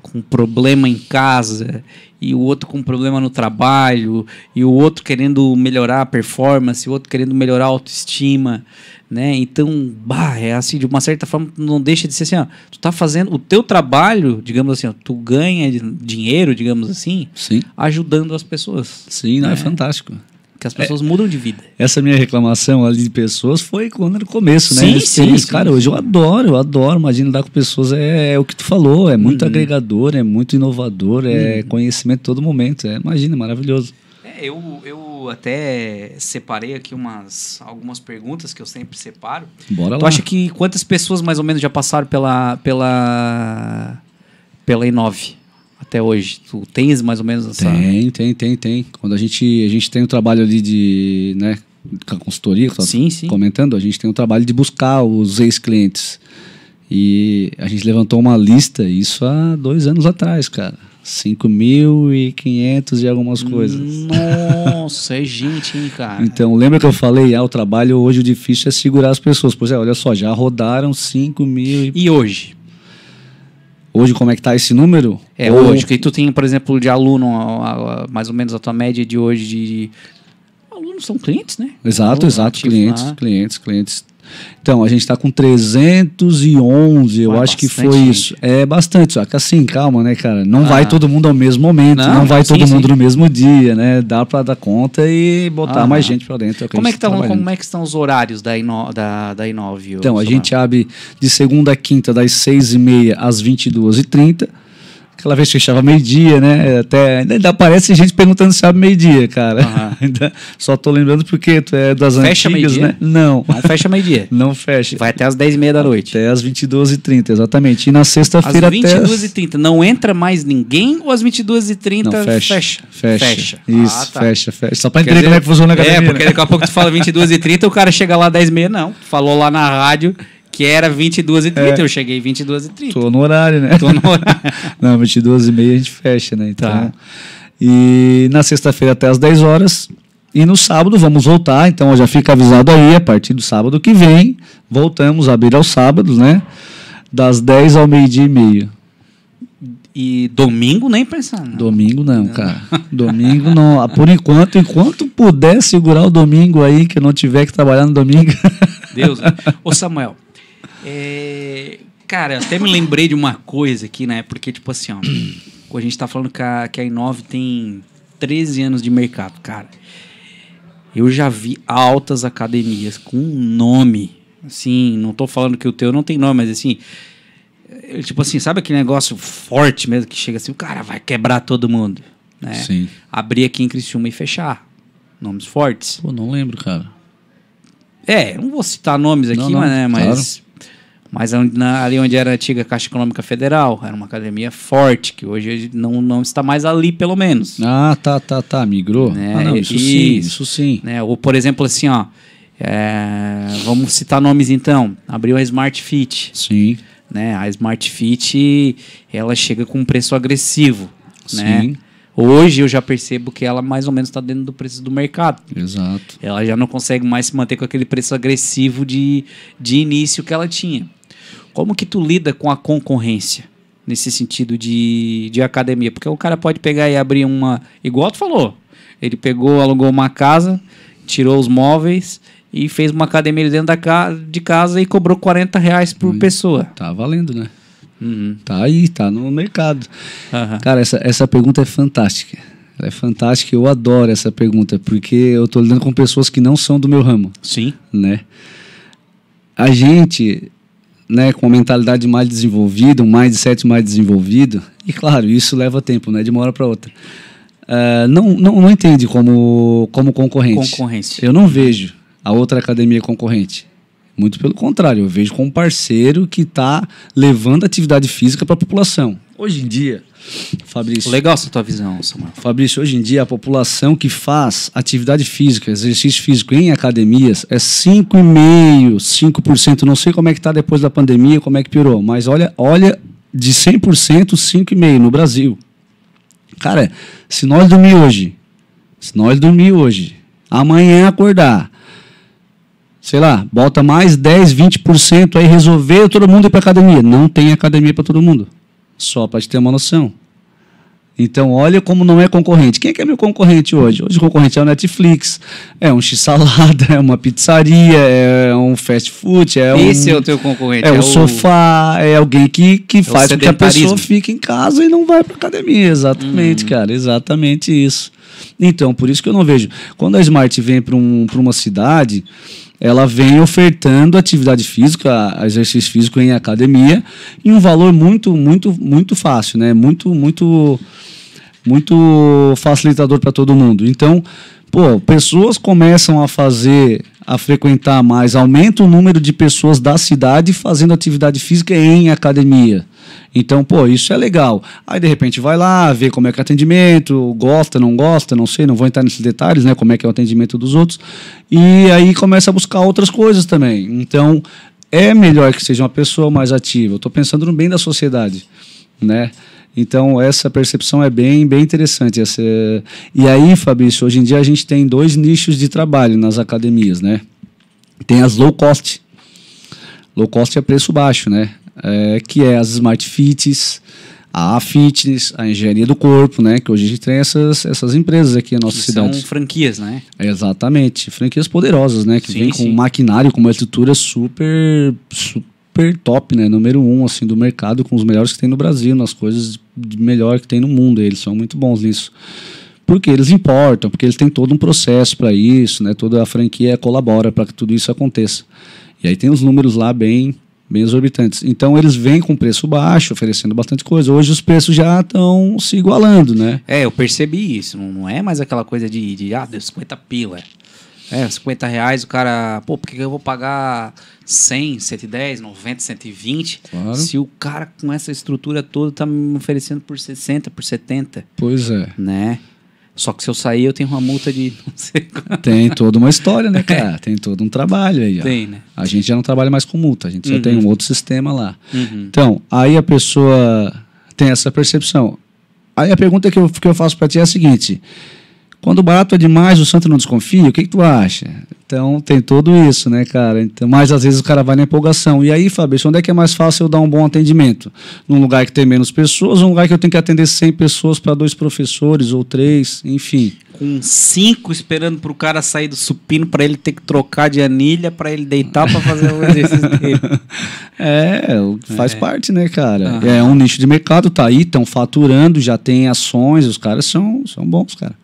Speaker 2: com problema em casa e o outro com problema no trabalho e o outro querendo melhorar a performance, o outro querendo melhorar a autoestima, né? Então, bah, é assim, de uma certa forma, não deixa de ser assim, ó, tu tá fazendo o teu trabalho, digamos assim, ó, tu ganha dinheiro, digamos assim,
Speaker 3: Sim,
Speaker 2: ajudando as pessoas.
Speaker 3: sim, não, é,
Speaker 2: É.
Speaker 3: fantástico.
Speaker 2: Que as pessoas mudam de vida.
Speaker 3: Essa minha reclamação ali de pessoas foi quando no começo, né?
Speaker 2: Sim, sim, sim.
Speaker 3: Cara, hoje eu adoro, eu adoro. Imagina lidar com pessoas, é, é o que tu falou, é muito agregador, é muito inovador, é conhecimento todo momento. É, imagina, maravilhoso.
Speaker 2: É, eu, eu até separei aqui umas algumas perguntas que eu sempre separo.
Speaker 3: Bora
Speaker 2: Tu
Speaker 3: lá.
Speaker 2: acha que quantas pessoas mais ou menos já passaram pela pela pela Inove até hoje? Tu tens mais ou menos essa
Speaker 3: Tem, tem, tem, tem. Quando a gente, a gente tem um trabalho ali de, né, com a consultoria, que tava
Speaker 2: Sim, sim.
Speaker 3: comentando, a gente tem um trabalho de buscar os ex-clientes. E a gente levantou uma lista, isso há dois anos atrás, cara. 5.500 e algumas coisas.
Speaker 2: Nossa, é gente, hein, cara.
Speaker 3: Então, lembra que eu falei, ah, o trabalho hoje o difícil é segurar as pessoas. Pois é, olha só, já rodaram 5 mil. E...
Speaker 2: E hoje?
Speaker 3: Hoje, como é que tá esse número?
Speaker 2: É,
Speaker 3: Ou-
Speaker 2: hoje, que tu tem, por exemplo, de aluno, a- a- mais ou menos a tua média de hoje de. Alunos são clientes, né?
Speaker 3: Exato,
Speaker 2: Aluno
Speaker 3: exato, clientes,
Speaker 2: lá.
Speaker 3: clientes, clientes. Então, a gente está com 311, eu
Speaker 2: Ah,
Speaker 3: acho que foi
Speaker 2: gente.
Speaker 3: isso. É bastante, só que assim, calma, né, cara? Não
Speaker 2: Ah.
Speaker 3: vai todo mundo ao mesmo momento,
Speaker 2: Não,
Speaker 3: não, vai
Speaker 2: sim,
Speaker 3: todo mundo
Speaker 2: sim.
Speaker 3: no mesmo dia, né? Dá para dar conta e botar
Speaker 2: Ah.
Speaker 3: mais gente para dentro. é
Speaker 2: Como é, que tá, como é que estão os horários da, Ino, da, da Inove?
Speaker 3: Então, a gente abre de segunda a quinta, das 6h30 às 22h30. Aquela vez que fechava meio-dia, né? Até, ainda aparece gente perguntando se abre meio-dia, cara. Ainda só tô lembrando porque tu é das
Speaker 2: Fecha
Speaker 3: antigas, né? Não,
Speaker 2: Não fecha meio-dia.
Speaker 3: não fecha.
Speaker 2: Vai até as 10h30 da noite.
Speaker 3: Até às 22h30, exatamente. E na
Speaker 2: Às
Speaker 3: sexta-feira até...
Speaker 2: 22h30. Não entra mais ninguém ou às 22h30
Speaker 3: Não, fecha,
Speaker 2: fecha?
Speaker 3: fecha. Isso,
Speaker 2: Ah, tá.
Speaker 3: fecha, fecha. Só pra entender
Speaker 2: dizer,
Speaker 3: como é que funciona a
Speaker 2: É,
Speaker 3: academia.
Speaker 2: porque
Speaker 3: né?
Speaker 2: daqui a pouco tu fala 22h30 o cara chega lá 10h30. Não, falou lá na rádio que era 22h30. Eu cheguei 22h30.
Speaker 3: É. Tô no horário, né?
Speaker 2: Tô no horário.
Speaker 3: Não, 22 e meia a gente fecha, né? Então,
Speaker 2: Tá.
Speaker 3: E na sexta-feira até às 10 horas. E no sábado vamos voltar, então já fica avisado aí, a partir do sábado que vem, voltamos a abrir aos sábados, né? Das 10 ao meio-dia e meio.
Speaker 2: E domingo nem pensar. não.
Speaker 3: Domingo não, cara. Domingo não. Ah, Por enquanto, enquanto puder segurar o domingo aí, que eu não tiver que trabalhar no domingo.
Speaker 2: Deus. Ô, Samuel, é, cara, até me lembrei de uma coisa aqui, né? Porque, tipo assim, ó, a gente tá falando que a, que a Inove tem 13 anos de mercado, cara. Eu já vi altas academias com nome. Assim, não tô falando que o teu não tem nome, mas assim. é, Tipo assim, sabe aquele negócio forte mesmo que chega assim, o cara vai quebrar todo mundo. Né?
Speaker 3: Sim.
Speaker 2: Abrir aqui em Criciúma e fechar. Nomes fortes.
Speaker 3: Pô, não lembro, cara.
Speaker 2: É, não vou citar nomes aqui,
Speaker 3: Não, não,
Speaker 2: mas, né, mas, mas na- ali onde era a antiga Caixa Econômica Federal, era uma academia forte, que hoje não, não está mais ali, pelo menos.
Speaker 3: Ah, tá, tá, tá. Migrou?
Speaker 2: Né,
Speaker 3: Ah, não, isso, sim,
Speaker 2: isso.
Speaker 3: isso sim.
Speaker 2: Né? Ou, por exemplo, assim, ó, é, vamos citar nomes então. Abriu a Smart Fit.
Speaker 3: Sim,
Speaker 2: Né? A Smart Fit, ela chega com um preço agressivo. Né?
Speaker 3: sim.
Speaker 2: Hoje eu já percebo que ela mais ou menos está dentro do preço do mercado.
Speaker 3: Exato.
Speaker 2: Ela já não consegue mais se manter com aquele preço agressivo de, de início que ela tinha. Como que tu lida com a concorrência nesse sentido de, de academia? Porque o cara pode pegar e abrir uma. Igual tu falou. Ele pegou, alugou uma casa, tirou os móveis e fez uma academia dentro da ca de casa e cobrou 40 reais por pessoa.
Speaker 3: Tá valendo, né?
Speaker 2: Uhum.
Speaker 3: Tá aí, tá no mercado.
Speaker 2: Aham.
Speaker 3: Cara, essa, essa pergunta é fantástica. Ela é fantástica, eu adoro essa pergunta, porque eu tô lidando com pessoas que não são do meu ramo,
Speaker 2: Sim.
Speaker 3: né? A gente, né, com uma mentalidade mais desenvolvida, um mindset mais desenvolvido, e claro, isso leva tempo, né, de uma hora para outra. Ah, não, não, não entende como, como concorrente.
Speaker 2: Concorrência.
Speaker 3: Eu não vejo a outra academia concorrente. Muito pelo contrário, eu vejo como parceiro que está levando atividade física para a população. Hoje em dia, Fabrício.
Speaker 2: Legal essa tua visão, Samuel.
Speaker 3: Fabrício, hoje em dia a população que faz atividade física, exercício físico em academias é 5,5%, 5%. Não sei como é que está depois da pandemia, como é que piorou, mas olha, olha de 100%, 5,5% no Brasil. Cara, se nós dormir hoje, se nós dormir hoje, amanhã acordar, sei lá, bota mais 10, 20% aí resolver todo mundo ir para academia. Não tem academia para todo mundo. Só para te ter uma noção. Então, olha como não é concorrente. Quem é que é meu concorrente hoje? Hoje o concorrente é o Netflix, é um x-salada, é uma pizzaria, é um fast food, é
Speaker 2: Esse
Speaker 3: um,
Speaker 2: é o teu concorrente.
Speaker 3: é, o sofá, é alguém que, que faz com que a pessoa fique em casa e não vai para academia. Exatamente, cara, exatamente isso. Então, por isso que eu não vejo. Quando a Smart vem para um, pra uma cidade, ela vem ofertando atividade física, exercício físico em academia, em um valor muito, muito, muito fácil, né? Muito, muito, muito facilitador para todo mundo. Então, pô, pessoas começam a fazer, a frequentar mais, aumenta o número de pessoas da cidade fazendo atividade física em academia. Então, pô, isso é legal. Aí, de repente, vai lá, vê como é que é o atendimento, gosta, não gosta, não sei, não vou entrar nesses detalhes, né, como é que é o atendimento dos outros. E aí começa a buscar outras coisas também. Então, é melhor que seja uma pessoa mais ativa. Eu estou pensando no bem da sociedade, né? Então, essa percepção é bem, bem interessante. Essa... E aí, Fabrício, hoje em dia a gente tem dois nichos de trabalho nas academias, né? Tem as low cost. Low cost é preço baixo, né? É, que é as Smart Fits, a Fitness, a Engenharia do Corpo, né? Que hoje a gente tem essas, essas empresas aqui na nossa
Speaker 2: Que são
Speaker 3: cidade.
Speaker 2: franquias, né?
Speaker 3: Exatamente. Franquias poderosas, né? Que
Speaker 2: Sim,
Speaker 3: vem com
Speaker 2: sim.
Speaker 3: maquinário, com uma estrutura super, super top, né? Número um, assim, do mercado, com os melhores que tem no Brasil, nas coisas de melhor que tem no mundo. Eles são muito bons nisso. Porque eles importam, porque eles têm todo um processo para isso, né? Toda a franquia colabora para que tudo isso aconteça. E aí tem os números lá bem, bem exorbitantes. Então eles vêm com preço baixo, oferecendo bastante coisa. Hoje os preços já estão se igualando, né?
Speaker 2: É, eu percebi isso. Não, não é mais aquela coisa de, de ah, deu 50 pila. É, 50 reais o cara, pô, por que eu vou pagar 100, 110, 90, 120?
Speaker 3: Claro.
Speaker 2: Se o cara com essa estrutura toda tá me oferecendo por 60, por 70,
Speaker 3: Pois é.
Speaker 2: né? Só que se eu sair eu tenho uma multa de não sei quanto.
Speaker 3: Tem toda uma história, né, cara? Tem todo um trabalho aí. Ó.
Speaker 2: Tem, né?
Speaker 3: A gente já não trabalha mais com multa, a gente já
Speaker 2: Uhum.
Speaker 3: tem um outro sistema lá.
Speaker 2: Uhum.
Speaker 3: Então, aí a pessoa tem essa percepção. Aí a pergunta que eu, que eu faço para ti é a seguinte: quando o barato é demais, o santo não desconfia, o que, que tu acha? Então tem tudo isso, né, cara? Então, mas às vezes o cara vai na empolgação. E aí, Fabrício, onde é que é mais fácil eu dar um bom atendimento? Num lugar que tem menos pessoas, ou num lugar que eu tenho que atender 100 pessoas para dois professores ou três, enfim.
Speaker 2: Com cinco esperando pro cara sair do supino pra ele ter que trocar de anilha pra ele deitar pra fazer o exercício dele.
Speaker 3: É, o- faz parte, né, cara?
Speaker 2: Aham.
Speaker 3: É um nicho de mercado, tá aí, estão faturando, já tem ações, os caras são, são bons, cara.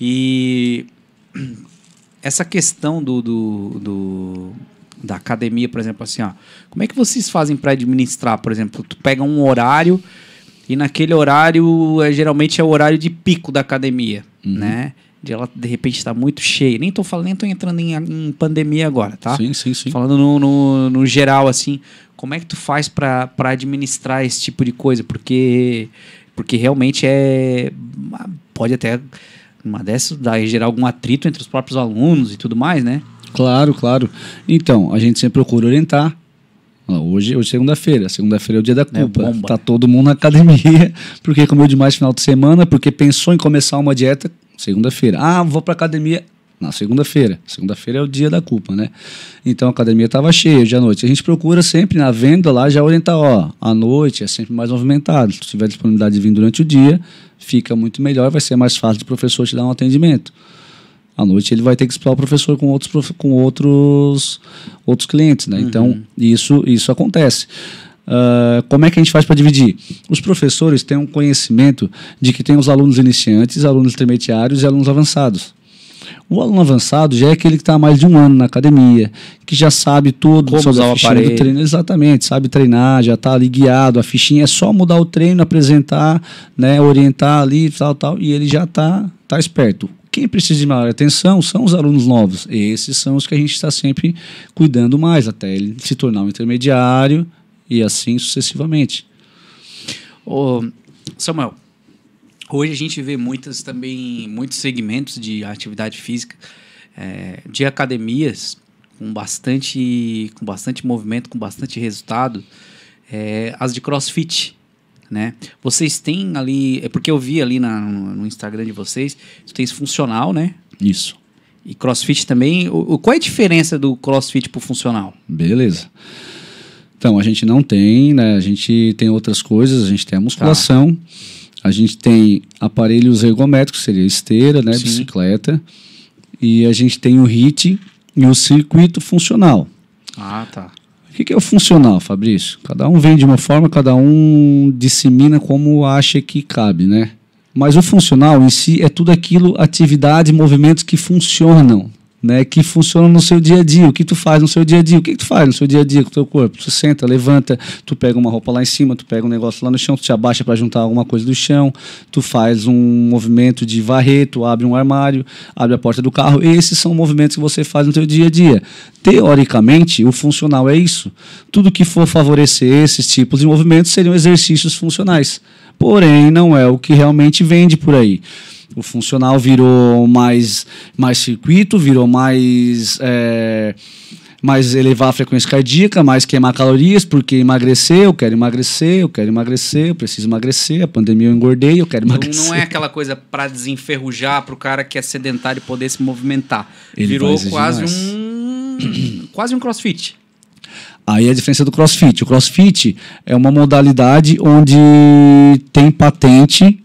Speaker 2: E essa questão do, do, do- da academia, por exemplo, assim, ó, como é que vocês fazem para administrar, por exemplo, tu pega um horário e naquele horário é, geralmente é o horário de pico da academia,
Speaker 3: Uhum.
Speaker 2: né? De ela de repente está muito cheia. Nem tô falando, nem tô entrando em, em pandemia agora, tá?
Speaker 3: Sim, sim, sim.
Speaker 2: Falando no, no, no geral, assim, como é que tu faz para administrar esse tipo de coisa? Porque, porque realmente é. Pode até. Uma dessas dar, gerar algum atrito entre os próprios alunos e tudo mais, né?
Speaker 3: Claro, claro. Então, a gente sempre procura orientar. Hoje, hoje é segunda-feira. Segunda-feira é o dia da culpa.
Speaker 2: bomba.
Speaker 3: tá todo mundo na academia, porque comeu demais no final de semana, porque pensou em começar uma dieta segunda-feira. Ah, vou pra academia na segunda-feira. Segunda-feira é o dia da culpa, né? Então a academia estava cheia de à noite. A gente procura sempre na venda lá já orientar, ó, à noite é sempre mais movimentado. Se tiver disponibilidade de vir durante o dia, fica muito melhor, vai ser mais fácil do professor te dar um atendimento. À noite ele vai ter que explorar o professor com outros, com outros, outros clientes, né? Então, isso, isso acontece. Ah, como é que a gente faz para dividir? Os professores têm um conhecimento de que tem os alunos iniciantes, alunos intermediários e alunos avançados. O aluno avançado já é aquele que está há mais de um ano na academia, que já sabe tudo
Speaker 2: Como
Speaker 3: sobre a
Speaker 2: o
Speaker 3: fichinha do treino. Exatamente, sabe treinar, já está ali guiado. A fichinha é só mudar o treino, apresentar, né, orientar ali, tal, tal, e ele já está tá esperto. Quem precisa de maior atenção são os alunos novos. Esses são os que a gente está sempre cuidando mais, até ele se tornar um intermediário e assim sucessivamente.
Speaker 2: Ô, Samuel, hoje a gente vê muitas também, muitos segmentos de atividade física, é, de academias com bastante, com bastante movimento, com bastante resultado, é, as de CrossFit. Né? Vocês têm ali, é porque eu vi ali na, no, Instagram de vocês, tu tens funcional, né?
Speaker 3: Isso.
Speaker 2: E CrossFit também. O, qual é a diferença do CrossFit pro funcional?
Speaker 3: Beleza. Então, a gente não tem, né? A gente tem outras coisas, a gente tem a musculação, a gente tem aparelhos ergométricos, seria esteira, né?
Speaker 2: Sim.
Speaker 3: Bicicleta. E a gente tem o HIIT e o circuito funcional.
Speaker 2: Ah, tá.
Speaker 3: O que que é o funcional, Fabrício? Cada um vem de uma forma, cada um dissemina como acha que cabe, né? Mas o funcional em si é tudo aquilo, atividades, movimentos que funcionam, né? Que funcionam no seu dia a dia. O que tu faz no seu dia a dia? O que, tu faz no seu dia a dia com o teu corpo? Tu senta, levanta, tu pega uma roupa lá em cima, tu pega um negócio lá no chão, tu te abaixa para juntar alguma coisa do chão, tu faz um movimento de varrer, tu abre um armário, abre a porta do carro. Esses são movimentos que você faz no teu dia a dia. Teoricamente, o funcional é isso. Tudo que for favorecer esses tipos de movimentos seriam exercícios funcionais. Porém, não é o que realmente vende por aí. O funcional virou mais, mais circuito, virou mais, é, mais elevar a frequência cardíaca, mais queimar calorias, porque emagrecer, eu quero emagrecer, eu quero emagrecer, eu preciso emagrecer, a pandemia eu engordei, eu quero
Speaker 2: Então
Speaker 3: emagrecer.
Speaker 2: não é aquela coisa pra desenferrujar pro cara que é sedentário poder se movimentar.
Speaker 3: Ele
Speaker 2: Virou quase
Speaker 3: mais.
Speaker 2: um. quase um crossfit.
Speaker 3: Aí a diferença do CrossFit. O CrossFit é uma modalidade onde tem patente,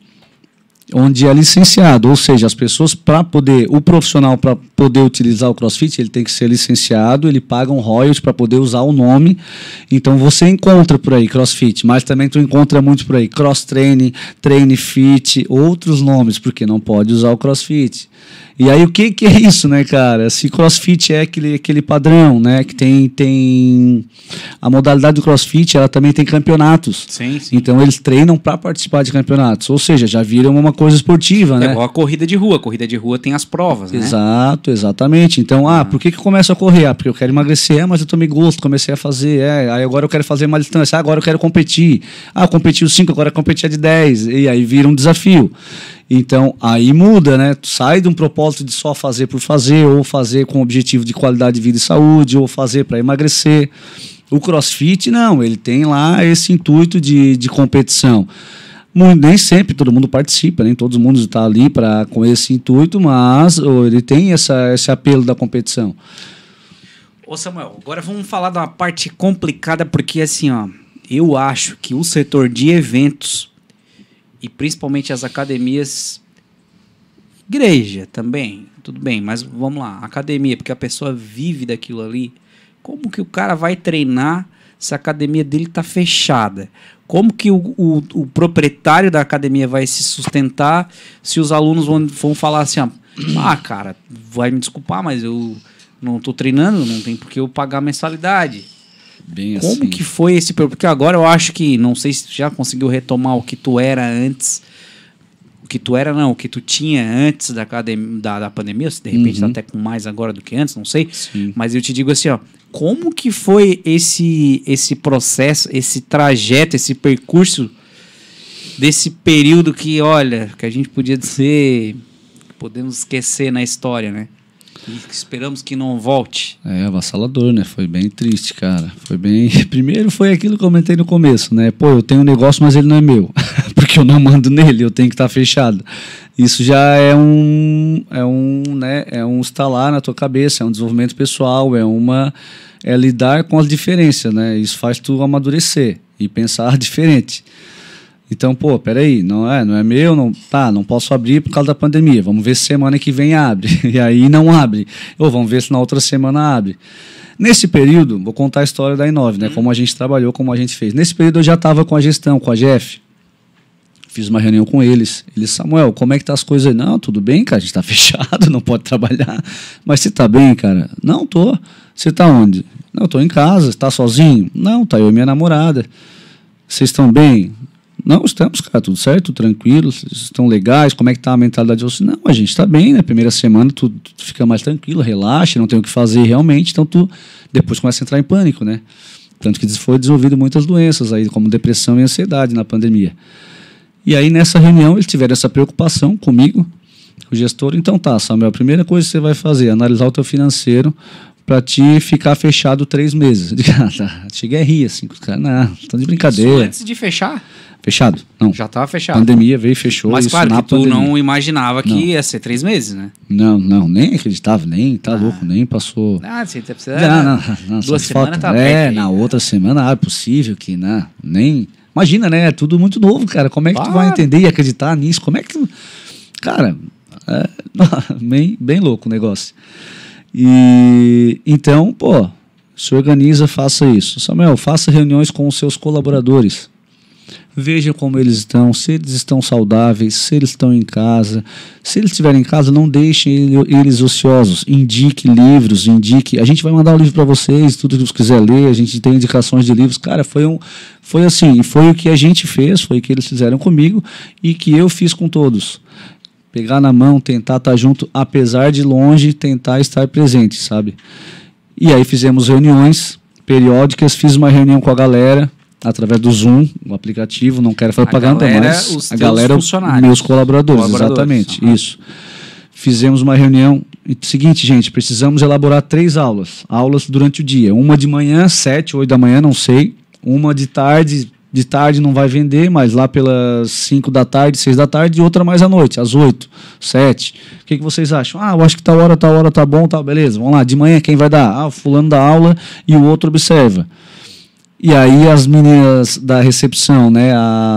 Speaker 3: onde é licenciado, ou seja, as pessoas para poder, o profissional para poder utilizar o CrossFit, ele tem que ser licenciado, ele paga um royalty para poder usar o nome. Então você encontra por aí CrossFit, mas também tu encontra muito por aí Cross Training, Train Fit, outros nomes, porque não pode usar o CrossFit. E aí o que, que é isso, né, cara? Se CrossFit é aquele, aquele padrão, né, que tem tem a modalidade do CrossFit, ela também tem campeonatos.
Speaker 2: Sim, sim.
Speaker 3: Então eles treinam para participar de campeonatos, ou seja, já viram uma coisa esportiva,
Speaker 2: É
Speaker 3: né?
Speaker 2: igual a corrida de rua. A corrida de rua tem as provas, né?
Speaker 3: Exato, exatamente. Então, ah, por que, que eu começo a correr? Ah, porque eu quero emagrecer, é, mas eu tomei gosto, comecei a fazer, é, aí agora eu quero fazer mais distância, ah, agora eu quero competir. Ah, eu competi os 5, agora eu competi a de 10, e aí vira um desafio. Então, aí muda, né? Tu sai de um propósito de só fazer por fazer, ou fazer com objetivo de qualidade de vida e saúde, ou fazer para emagrecer. O crossfit, não, ele tem lá esse intuito de, de competição. Nem sempre todo mundo participa, nem todo mundo está ali pra, com esse intuito, mas ele tem essa, esse apelo da competição.
Speaker 2: Ô Samuel, agora vamos falar da parte complicada, porque assim, ó, eu acho que o setor de eventos e principalmente as academias, igreja também, tudo bem, mas vamos lá, academia, porque a pessoa vive daquilo ali. Como que o cara vai treinar se a academia dele tá fechada? Como que o, o, o proprietário da academia vai se sustentar se os alunos vão, vão falar assim, ah, cara, vai me desculpar, mas eu não tô treinando, não tem por que eu pagar mensalidade.
Speaker 3: Bem
Speaker 2: Como
Speaker 3: assim.
Speaker 2: que foi esse... per- Porque agora eu acho que, não sei se tu já conseguiu retomar o que tu era antes, o que tu era não, o que tu tinha antes da, da, da pandemia, se de repente tá
Speaker 3: Uhum.
Speaker 2: até com mais agora do que antes, não sei.
Speaker 3: Sim.
Speaker 2: Mas eu te digo assim, ó, como que foi esse esse processo, esse trajeto, esse percurso desse período que, olha, que a gente podia dizer, podemos esquecer na história, né? E esperamos que não volte.
Speaker 3: É, avassalador, né? Foi bem triste, cara. Foi bem. Primeiro foi aquilo que eu comentei no começo, né? Pô, eu tenho um negócio, mas ele não é meu. Porque eu não mando nele, eu tenho que estar fechado. Isso já é um. É um, né? É um estalar na tua cabeça, é um desenvolvimento pessoal, é uma. É lidar com as diferenças, né? Isso faz tu amadurecer e pensar diferente. Então, pô, peraí, não é, não é meu, não, tá, não posso abrir por causa da pandemia. Vamos ver se semana que vem abre. E aí não abre. Ou vamos ver se na outra semana abre. Nesse período, vou contar a história da Inove, né? Como a gente trabalhou, como a gente fez. Nesse período eu já estava com a gestão, com a Jeff. Fiz uma reunião com eles. Eles, Samuel, como é que tá as coisas aí? Não, tudo bem, cara, a gente tá fechado, não pode trabalhar. Mas você tá bem, cara? Não, tô. Você tá onde? Não, tô em casa. Tá sozinho? Não, tá eu e minha namorada. Vocês estão bem? Não, estamos, cara, tudo certo, tranquilo, estão legais, como é que tá a mentalidade de? Não, a gente tá bem, né? Primeira semana tu, tu fica mais tranquilo, relaxa, não tem o que fazer realmente, então tu depois começa a entrar em pânico, né? Tanto que foi desenvolvido muitas doenças aí, como depressão e ansiedade na pandemia. E aí nessa reunião eles tiveram essa preocupação comigo, o gestor. Então tá, Samuel, a primeira coisa que você vai fazer é analisar o teu financeiro para te ficar fechado três meses. Eu digo, ah, tá. Cheguei a rir assim, os caras, não, estão de
Speaker 2: Isso
Speaker 3: brincadeira.
Speaker 2: antes de fechar,
Speaker 3: Fechado? Não.
Speaker 2: já tava fechado.
Speaker 3: Pandemia veio e fechou.
Speaker 2: Mas
Speaker 3: isso
Speaker 2: claro que tu
Speaker 3: pandemia.
Speaker 2: não imaginava que
Speaker 3: Não.
Speaker 2: ia ser três meses, né?
Speaker 3: Não, não, nem acreditava, nem, tá louco, nem passou.
Speaker 2: Ah, você precisa...
Speaker 3: Não, não, não, só
Speaker 2: Duas
Speaker 3: se
Speaker 2: semanas tá
Speaker 3: É,
Speaker 2: perto
Speaker 3: na
Speaker 2: aí.
Speaker 3: outra semana, ah, é possível que, né? Nem. Imagina, né? É tudo muito novo, cara. Como é que tu vai entender e acreditar nisso? Como é que. Cara, é, bem, bem louco o negócio. E então, pô, se organiza, faça isso. Samuel, faça reuniões com os seus colaboradores. Veja como eles estão, se eles estão saudáveis, se eles estão em casa. Se eles estiverem em casa, não deixem ele- eles ociosos. Indique livros, indique. A gente vai mandar o livro para vocês, tudo que você quiser ler. A gente tem indicações de livros. Cara, foi um, foi assim, foi o que a gente fez, foi o que eles fizeram comigo e que eu fiz com todos. Pegar na mão, tentar estar junto, apesar de longe, tentar estar presente, sabe? E aí fizemos reuniões periódicas, fiz uma reunião com a galera através do Zoom, o aplicativo, não quero fazer
Speaker 2: A
Speaker 3: propaganda,
Speaker 2: galera,
Speaker 3: mas
Speaker 2: os
Speaker 3: a galera,
Speaker 2: funcionários.
Speaker 3: meus colaboradores,
Speaker 2: Colaboradores,
Speaker 3: exatamente, isso. Fizemos uma reunião, seguinte, gente, precisamos elaborar três aulas, aulas durante o dia, uma de manhã, sete, oito da manhã, não sei, uma de tarde, de tarde não vai vender, mas lá pelas cinco da tarde, seis da tarde, e outra mais à noite, às oito, sete. O que, que vocês acham? Ah, eu acho que tal hora, tal hora tá bom, tá, beleza, vamos lá, de manhã quem vai dar? Ah, o fulano da aula e o outro observa. E aí as meninas da recepção, né,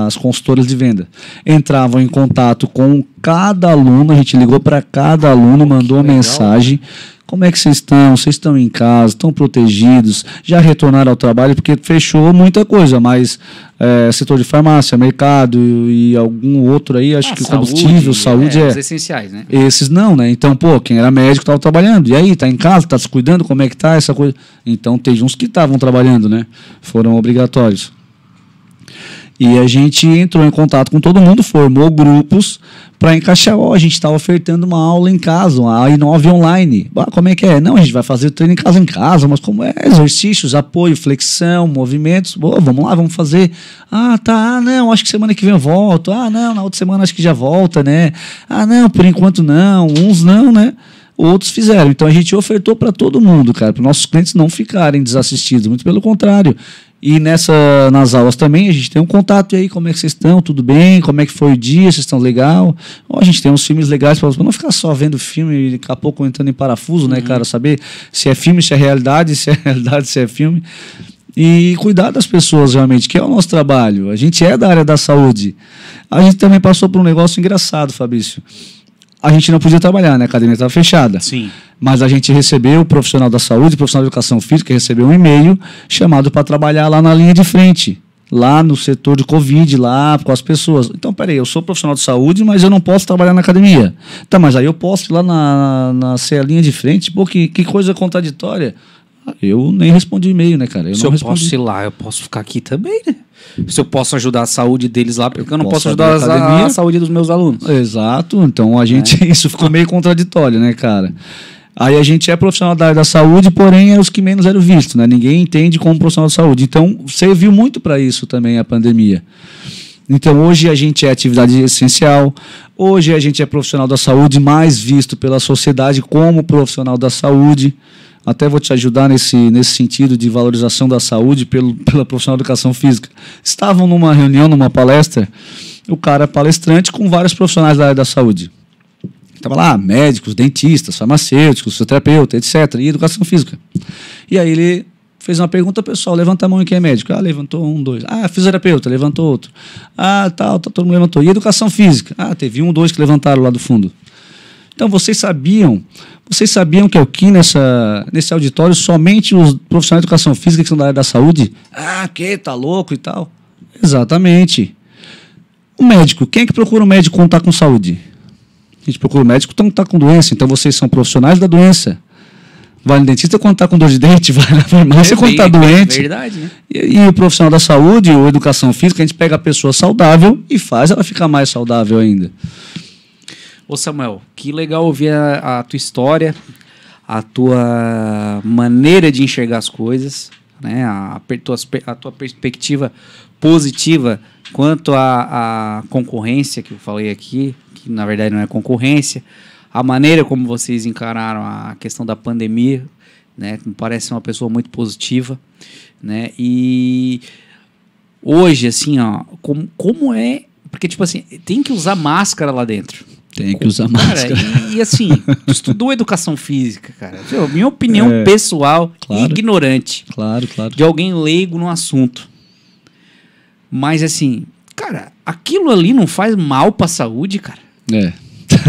Speaker 3: as consultoras de venda, entravam em contato com cada aluno, a gente ligou para cada aluno, mandou uma mensagem. Como é que vocês estão? Vocês estão em casa? Estão protegidos? Já retornaram ao trabalho? Porque fechou muita coisa, mas é, setor de farmácia, mercado e algum outro aí, acho
Speaker 2: Ah,
Speaker 3: que combustível, saúde é.
Speaker 2: Os essenciais, né?
Speaker 3: Esses não, né? Então, pô, quem era médico estava trabalhando. E aí, tá em casa, tá se cuidando, como é que tá essa coisa? Então, teve uns que estavam trabalhando, né? Foram obrigatórios. E a gente entrou em contato com todo mundo, formou grupos para encaixar. Ó, a gente está ofertando uma aula em casa, uma I9 online. Ah, como é que é? Não, a gente vai fazer o treino em casa em casa, mas como é? Exercícios, apoio, flexão, movimentos. Boa, vamos lá, vamos fazer. Ah, tá. Ah, não, acho que semana que vem eu volto. Ah, não, na outra semana acho que já volta, né? Ah, não, por enquanto não. Uns não, né? Outros fizeram. Então a gente ofertou para todo mundo, cara, para nossos clientes não ficarem desassistidos. Muito pelo contrário. E nessa, nas aulas também, a gente tem um contato e aí, como é que vocês estão? Tudo bem? Como é que foi o dia? Vocês estão legal? Ó, a gente tem uns filmes legais para não ficar só vendo filme e daqui a pouco entrando em parafuso, né, cara? Saber se é filme, se é realidade, se é realidade, se é filme. E cuidar das pessoas realmente, que é o nosso trabalho. A gente é da área da saúde. A gente também passou por um negócio engraçado, Fabrício. A gente não podia trabalhar, né? A academia estava fechada.
Speaker 2: Sim.
Speaker 3: Mas a gente recebeu, o profissional da saúde, o profissional de educação física, recebeu um e-mail chamado para trabalhar lá na linha de frente, lá no setor de Covid, lá com as pessoas. Então, peraí, eu sou profissional de saúde, mas eu não posso trabalhar na academia. Tá, mas aí eu posso ir lá na, na, ser a linha de frente? Pô, que, que coisa contraditória. Eu nem respondi e-mail, né, cara? Eu
Speaker 2: Se eu
Speaker 3: respondi.
Speaker 2: posso ir lá, eu posso ficar aqui também, né? Se eu posso ajudar a saúde deles lá, porque eu, não
Speaker 3: posso
Speaker 2: ajudar
Speaker 3: a
Speaker 2: a, saúde dos meus alunos.
Speaker 3: Exato, então a gente. Isso ficou meio contraditório, né, cara? Aí a gente é profissional da área da saúde, porém é os que menos eram vistos, né? Ninguém entende como profissional de saúde. Então serviu muito para isso também a pandemia. Então hoje a gente é atividade essencial, hoje a gente é profissional da saúde mais visto pela sociedade como profissional da saúde. Até vou te ajudar nesse, nesse sentido de valorização da saúde pelo, pela profissional de educação física. Estavam numa reunião, numa palestra, o cara palestrante com vários profissionais da área da saúde. Estava lá, médicos, dentistas, farmacêuticos, fisioterapeuta, etc. E educação física. E aí ele fez uma pergunta pessoal, levanta a mão quem é médico? Ah, levantou um, dois. Ah, fisioterapeuta, levantou outro. Ah, tal, tal, todo mundo levantou. E educação física? Ah, teve um, dois que levantaram lá do fundo. Então vocês sabiam, vocês sabiam que aqui nessa, nesse auditório somente os profissionais de educação física que são da área da saúde? Ah, que tá louco e tal. Exatamente. O médico, quem é que procura um médico quando está com saúde? A gente procura o médico quando está com doença. Então vocês são profissionais da doença. Vai no dentista quando está com dor de dente, vai na farmácia
Speaker 2: É
Speaker 3: quando está doente.
Speaker 2: Verdade, né?
Speaker 3: E, e o profissional da saúde ou educação física, a gente pega a pessoa saudável e faz ela ficar mais saudável ainda.
Speaker 2: Ô Samuel, que legal ouvir a, a tua história, a tua maneira de enxergar as coisas. né? A, per- tua, a tua perspectiva positiva quanto à, à concorrência que eu falei aqui, que na verdade não é concorrência, a maneira como vocês encararam a questão da pandemia, né? Me parece uma pessoa muito positiva, né? E hoje, assim, ó, como, como é. Porque, tipo assim, tem que usar máscara lá dentro.
Speaker 3: Tem que usar
Speaker 2: Cara,
Speaker 3: máscara.
Speaker 2: e, e assim, tu estudou educação física, cara. Minha opinião
Speaker 3: É,
Speaker 2: pessoal,
Speaker 3: claro.
Speaker 2: ignorante,
Speaker 3: Claro, claro.
Speaker 2: de alguém leigo no assunto. Mas assim, cara, aquilo ali não faz mal pra saúde, cara.
Speaker 3: É.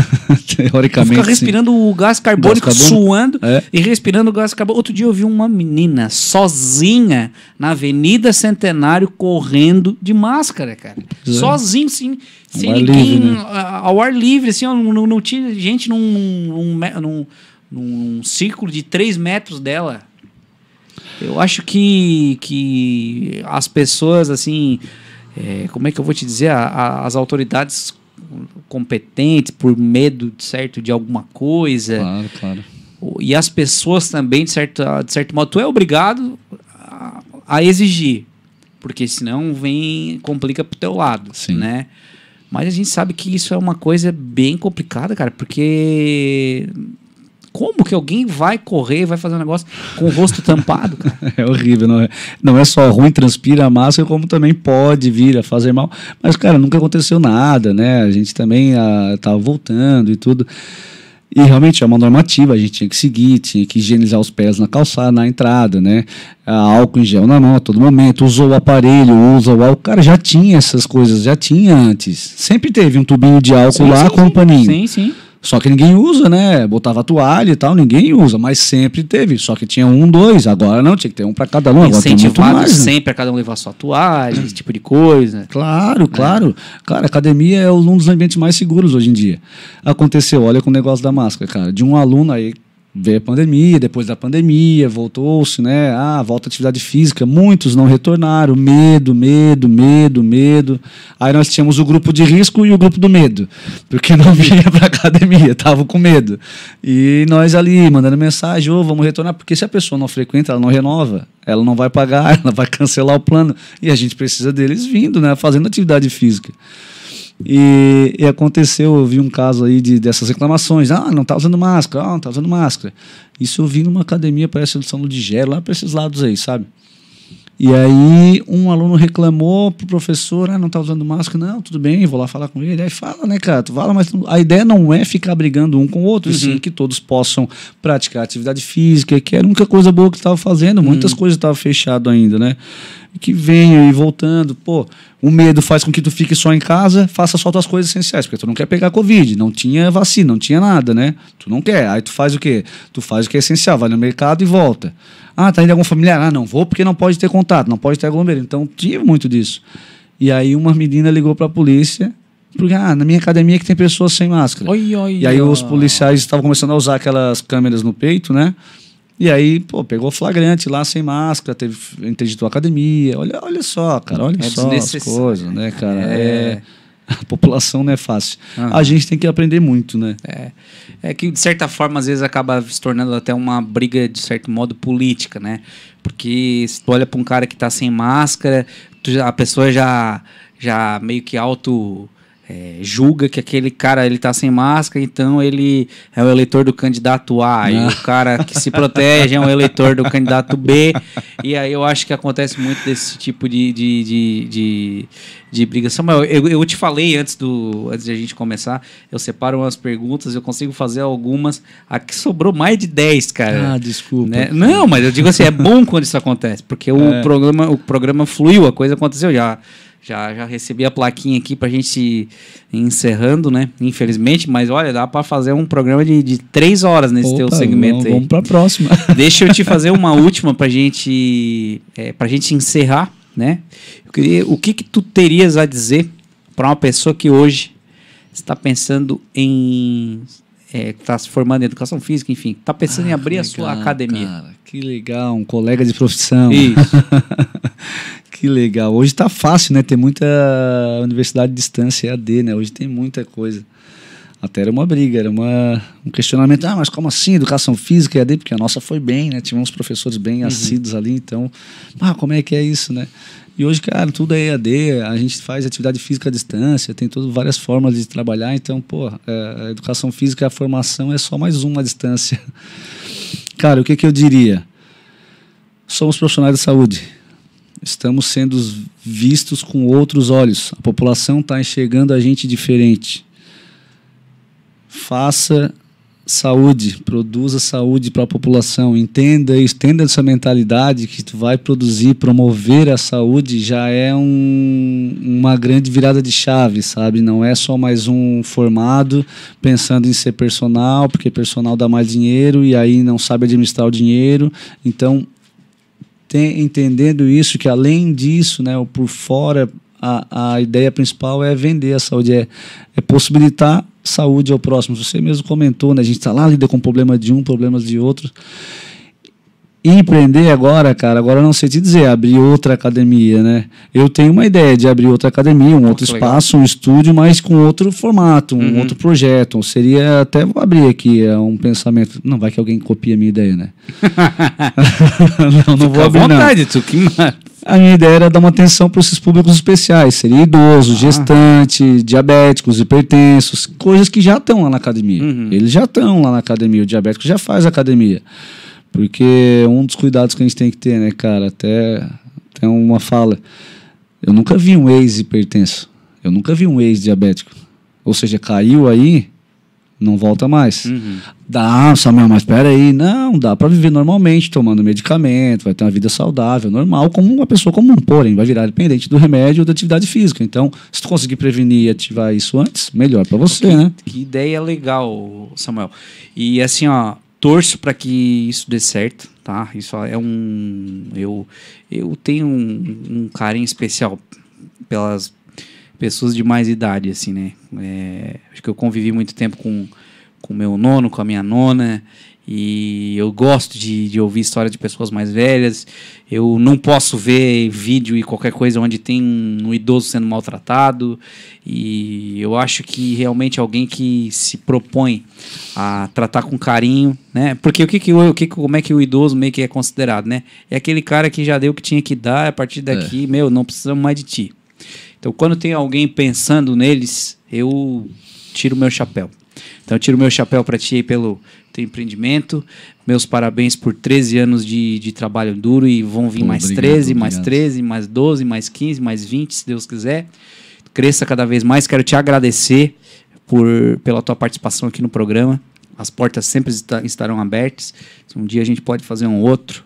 Speaker 3: Teoricamente.
Speaker 2: fica
Speaker 3: sim.
Speaker 2: respirando o gás carbônico,
Speaker 3: Gás
Speaker 2: suando
Speaker 3: É.
Speaker 2: e respirando o gás carbônico. Outro dia eu vi uma menina sozinha na Avenida Centenário correndo de máscara, cara.
Speaker 3: É.
Speaker 2: Sozinho, sim. Sem ninguém,
Speaker 3: livre, né?
Speaker 2: ao ar livre, assim, ó, não, não, tinha gente num, num, num, num círculo de 3 metros dela. Eu acho que, que as pessoas, assim, é, como é que eu vou te dizer? A- a- as autoridades competentes, por medo, certo, de alguma coisa,
Speaker 3: Claro, claro.
Speaker 2: e as pessoas também, de certo, de certo modo, tu é obrigado a, a exigir, porque senão vem, complica pro teu lado,
Speaker 3: Sim.
Speaker 2: né? Mas a gente sabe que isso é uma coisa bem complicada, cara, porque como que alguém vai correr, vai fazer um negócio com o rosto tampado, cara?
Speaker 3: É horrível, não é, não é só ruim, transpira a máscara, como também pode vir a fazer mal. Mas, cara, nunca aconteceu nada, né? A gente também ah, tava voltando e tudo. E realmente é uma normativa, a gente tinha que seguir, tinha que higienizar os pés na calçada, na entrada, né? Ah, álcool em gel na mão a todo momento, usou o aparelho, usa o álcool. Cara, já tinha essas coisas, já tinha antes. Sempre teve um tubinho de álcool lá com um paninho.
Speaker 2: Sim, sim.
Speaker 3: Só que ninguém usa, né? Botava toalha e tal, ninguém usa, mas sempre teve. Só que tinha um, dois, agora não, tinha que ter um para cada um. Agora
Speaker 2: Incentivado
Speaker 3: mais, né?
Speaker 2: sempre a cada um levar sua toalha, esse tipo de coisa.
Speaker 3: Claro, claro. Cara, academia é um dos ambientes mais seguros hoje em dia. Aconteceu, olha com o negócio da máscara, cara. De um aluno aí veio a pandemia, depois da pandemia, voltou-se, né? Ah, volta à atividade física. Muitos não retornaram. Medo, medo, medo, medo. Aí nós tínhamos o grupo de risco e o grupo do medo. Porque não vinha pra academia, tava com medo. E nós ali mandando mensagem, ô, vamos retornar, porque se a pessoa não frequenta, ela não renova. Ela não vai pagar, ela vai cancelar o plano. E a gente precisa deles vindo, né? Fazendo atividade física. E, e aconteceu, eu vi um caso aí de, dessas reclamações. Ah, não tá usando máscara, ah, não tá usando máscara. Isso eu vi numa academia, parece São Ludigero, lá para esses lados aí, sabe? E aí um aluno reclamou pro professor, ah, não tá usando máscara. Não, tudo bem, vou lá falar com ele. Aí fala, né, cara, tu fala, mas a ideia não é ficar brigando um com o outro, e sim que todos possam praticar atividade física, que era a única coisa boa que estava fazendo. Muitas coisas estavam fechado ainda, né? Que venham e voltando, pô, o medo faz com que tu fique só em casa, faça só tuas coisas essenciais, porque tu não quer pegar Covid, não tinha vacina, não tinha nada, né? Tu não quer. Aí tu faz o quê? Tu faz o que é essencial, vai no mercado e volta. Ah, tá indo algum familiar? Ah, não vou porque não pode ter contato, não pode ter aglomeração. Então, tinha muito disso. E aí uma menina ligou pra polícia, porque, ah, na minha academia que tem pessoas sem máscara.
Speaker 2: Oi, oi,
Speaker 3: E aí os policiais estavam começando a usar aquelas câmeras no peito, né? E aí, pô, pegou flagrante lá sem máscara, teve interditou a academia. Olha, olha só, cara, olha
Speaker 2: É
Speaker 3: só as coisas, né, cara?
Speaker 2: É.
Speaker 3: É... A população não é fácil.
Speaker 2: Aham.
Speaker 3: A gente tem que aprender muito, né?
Speaker 2: É, é que, de certa forma, às vezes acaba se tornando até uma briga, de certo modo, política, né? Porque se tu olha pra um cara que tá sem máscara, tu a pessoa já, já meio que auto. É, julga que aquele cara ele tá sem máscara, então ele é o eleitor do candidato A, e o cara que se protege é um eleitor do candidato B, e aí eu acho que acontece muito desse tipo de, de, de, de, de briga. Samuel, eu, eu te falei antes, do, antes de a gente começar, eu separo umas perguntas, eu consigo fazer algumas. Aqui sobrou mais de 10, cara.
Speaker 3: Ah, desculpa.
Speaker 2: Né? Não, mas eu digo assim, é bom quando isso acontece, porque o,
Speaker 3: É.
Speaker 2: programa, o programa fluiu, a coisa aconteceu. Já, já, já recebi a plaquinha aqui pra gente ir encerrando, né? Infelizmente, mas olha, dá pra fazer um programa de, de três horas nesse teu
Speaker 3: Opa,
Speaker 2: segmento
Speaker 3: vamos,
Speaker 2: aí.
Speaker 3: Vamos pra próxima.
Speaker 2: Deixa eu te fazer uma última pra gente, é, pra gente encerrar, né? Eu queria, o que que tu terias a dizer pra uma pessoa que hoje está pensando em é, tá se formando em educação física, enfim, tá pensando em abrir a sua
Speaker 3: Legal,
Speaker 2: academia.
Speaker 3: cara, que legal, um colega de profissão.
Speaker 2: Isso.
Speaker 3: que legal. Hoje tá fácil, né? Tem muita universidade de distância EAD, né? Hoje tem muita coisa. Até era uma briga, era uma, um questionamento. Ah, mas como assim? Educação física AD? Porque a nossa foi bem, né? Tivemos professores bem
Speaker 2: Uhum.
Speaker 3: assíduos ali, então. Ah, como é que é isso, né? E hoje, cara, tudo é EAD, a gente faz atividade física à distância, tem todas várias formas de trabalhar, então, pô, é, a educação física e a formação é só mais uma à distância. Cara, o que, que eu diria? Somos profissionais de saúde. Estamos sendo vistos com outros olhos. A população está enxergando a gente diferente. Faça saúde, produza saúde para a população. Entenda isso, entenda essa mentalidade que tu vai produzir, promover a saúde já é um, uma grande virada de chave, sabe? Não é só mais um formado pensando em ser personal, porque personal dá mais dinheiro e aí não sabe administrar o dinheiro. Então, entendendo isso, que além disso, né, o por fora, a, a ideia principal é vender a saúde, é, é possibilitar saúde ao próximo. Você mesmo comentou, né, a gente está lá, lida com problema de um, problemas de outro. Empreender agora, cara, agora não sei te dizer, abrir outra academia, né? Eu tenho uma ideia de abrir outra academia, um outro
Speaker 2: que legal.
Speaker 3: espaço, um estúdio, mas com outro formato, um
Speaker 2: Uhum.
Speaker 3: outro projeto. Seria até vou abrir aqui é um pensamento. Não vai que alguém copie a minha ideia, né? não, não vou
Speaker 2: Fica à
Speaker 3: abrir, não.
Speaker 2: vontade, tu que
Speaker 3: A minha ideia era dar uma atenção para esses públicos especiais. Seria idoso,
Speaker 2: Ah.
Speaker 3: gestante, diabéticos, hipertensos, coisas que já estão lá na academia.
Speaker 2: Uhum.
Speaker 3: Eles já estão lá na academia. O diabético já faz academia. Porque um dos cuidados que a gente tem que ter, né, cara? Até tem uma fala. Eu nunca vi um ex-hipertenso. Eu nunca vi um ex-diabético. Ou seja, caiu aí, não volta mais.
Speaker 2: Uhum.
Speaker 3: Dá, Samuel, mas espera aí. Não, dá para viver normalmente, tomando medicamento, vai ter uma vida saudável, normal, como uma pessoa comum, porém, vai virar dependente do remédio ou da atividade física. Então, se tu conseguir prevenir e ativar isso antes, melhor para você, né?
Speaker 2: Que ideia legal, Samuel. E assim, ó, torço para que isso dê certo, tá? Isso é um. Eu, eu tenho um, um carinho especial pelas pessoas de mais idade, assim, né? É, acho que eu convivi muito tempo com com meu nono, com a minha nona. E eu gosto de, de ouvir história de pessoas mais velhas. Eu não posso ver vídeo e qualquer coisa onde tem um, idoso sendo maltratado. E eu acho que realmente alguém que se propõe a tratar com carinho, né? Porque o que que, o, que como é que o idoso meio que é considerado, né? É aquele cara que já deu o que tinha que dar, a partir daqui, meu, não precisamos mais de ti. Então, quando tem alguém pensando neles, eu tiro meu chapéu. Então, eu tiro meu chapéu para ti aí pelo teu empreendimento. Meus parabéns por 13 anos de, de trabalho duro e vão vir mais
Speaker 3: obrigado,
Speaker 2: 13, mais
Speaker 3: obrigado.
Speaker 2: 13, mais 12, mais 15, mais 20, se Deus quiser. Cresça cada vez mais. Quero te agradecer por, pela tua participação aqui no programa. As portas sempre esta- estarão abertas. Um dia a gente pode fazer um outro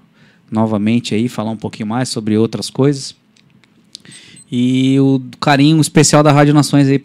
Speaker 2: novamente aí, falar um pouquinho mais sobre outras coisas. E o carinho especial da Rádio Nações aí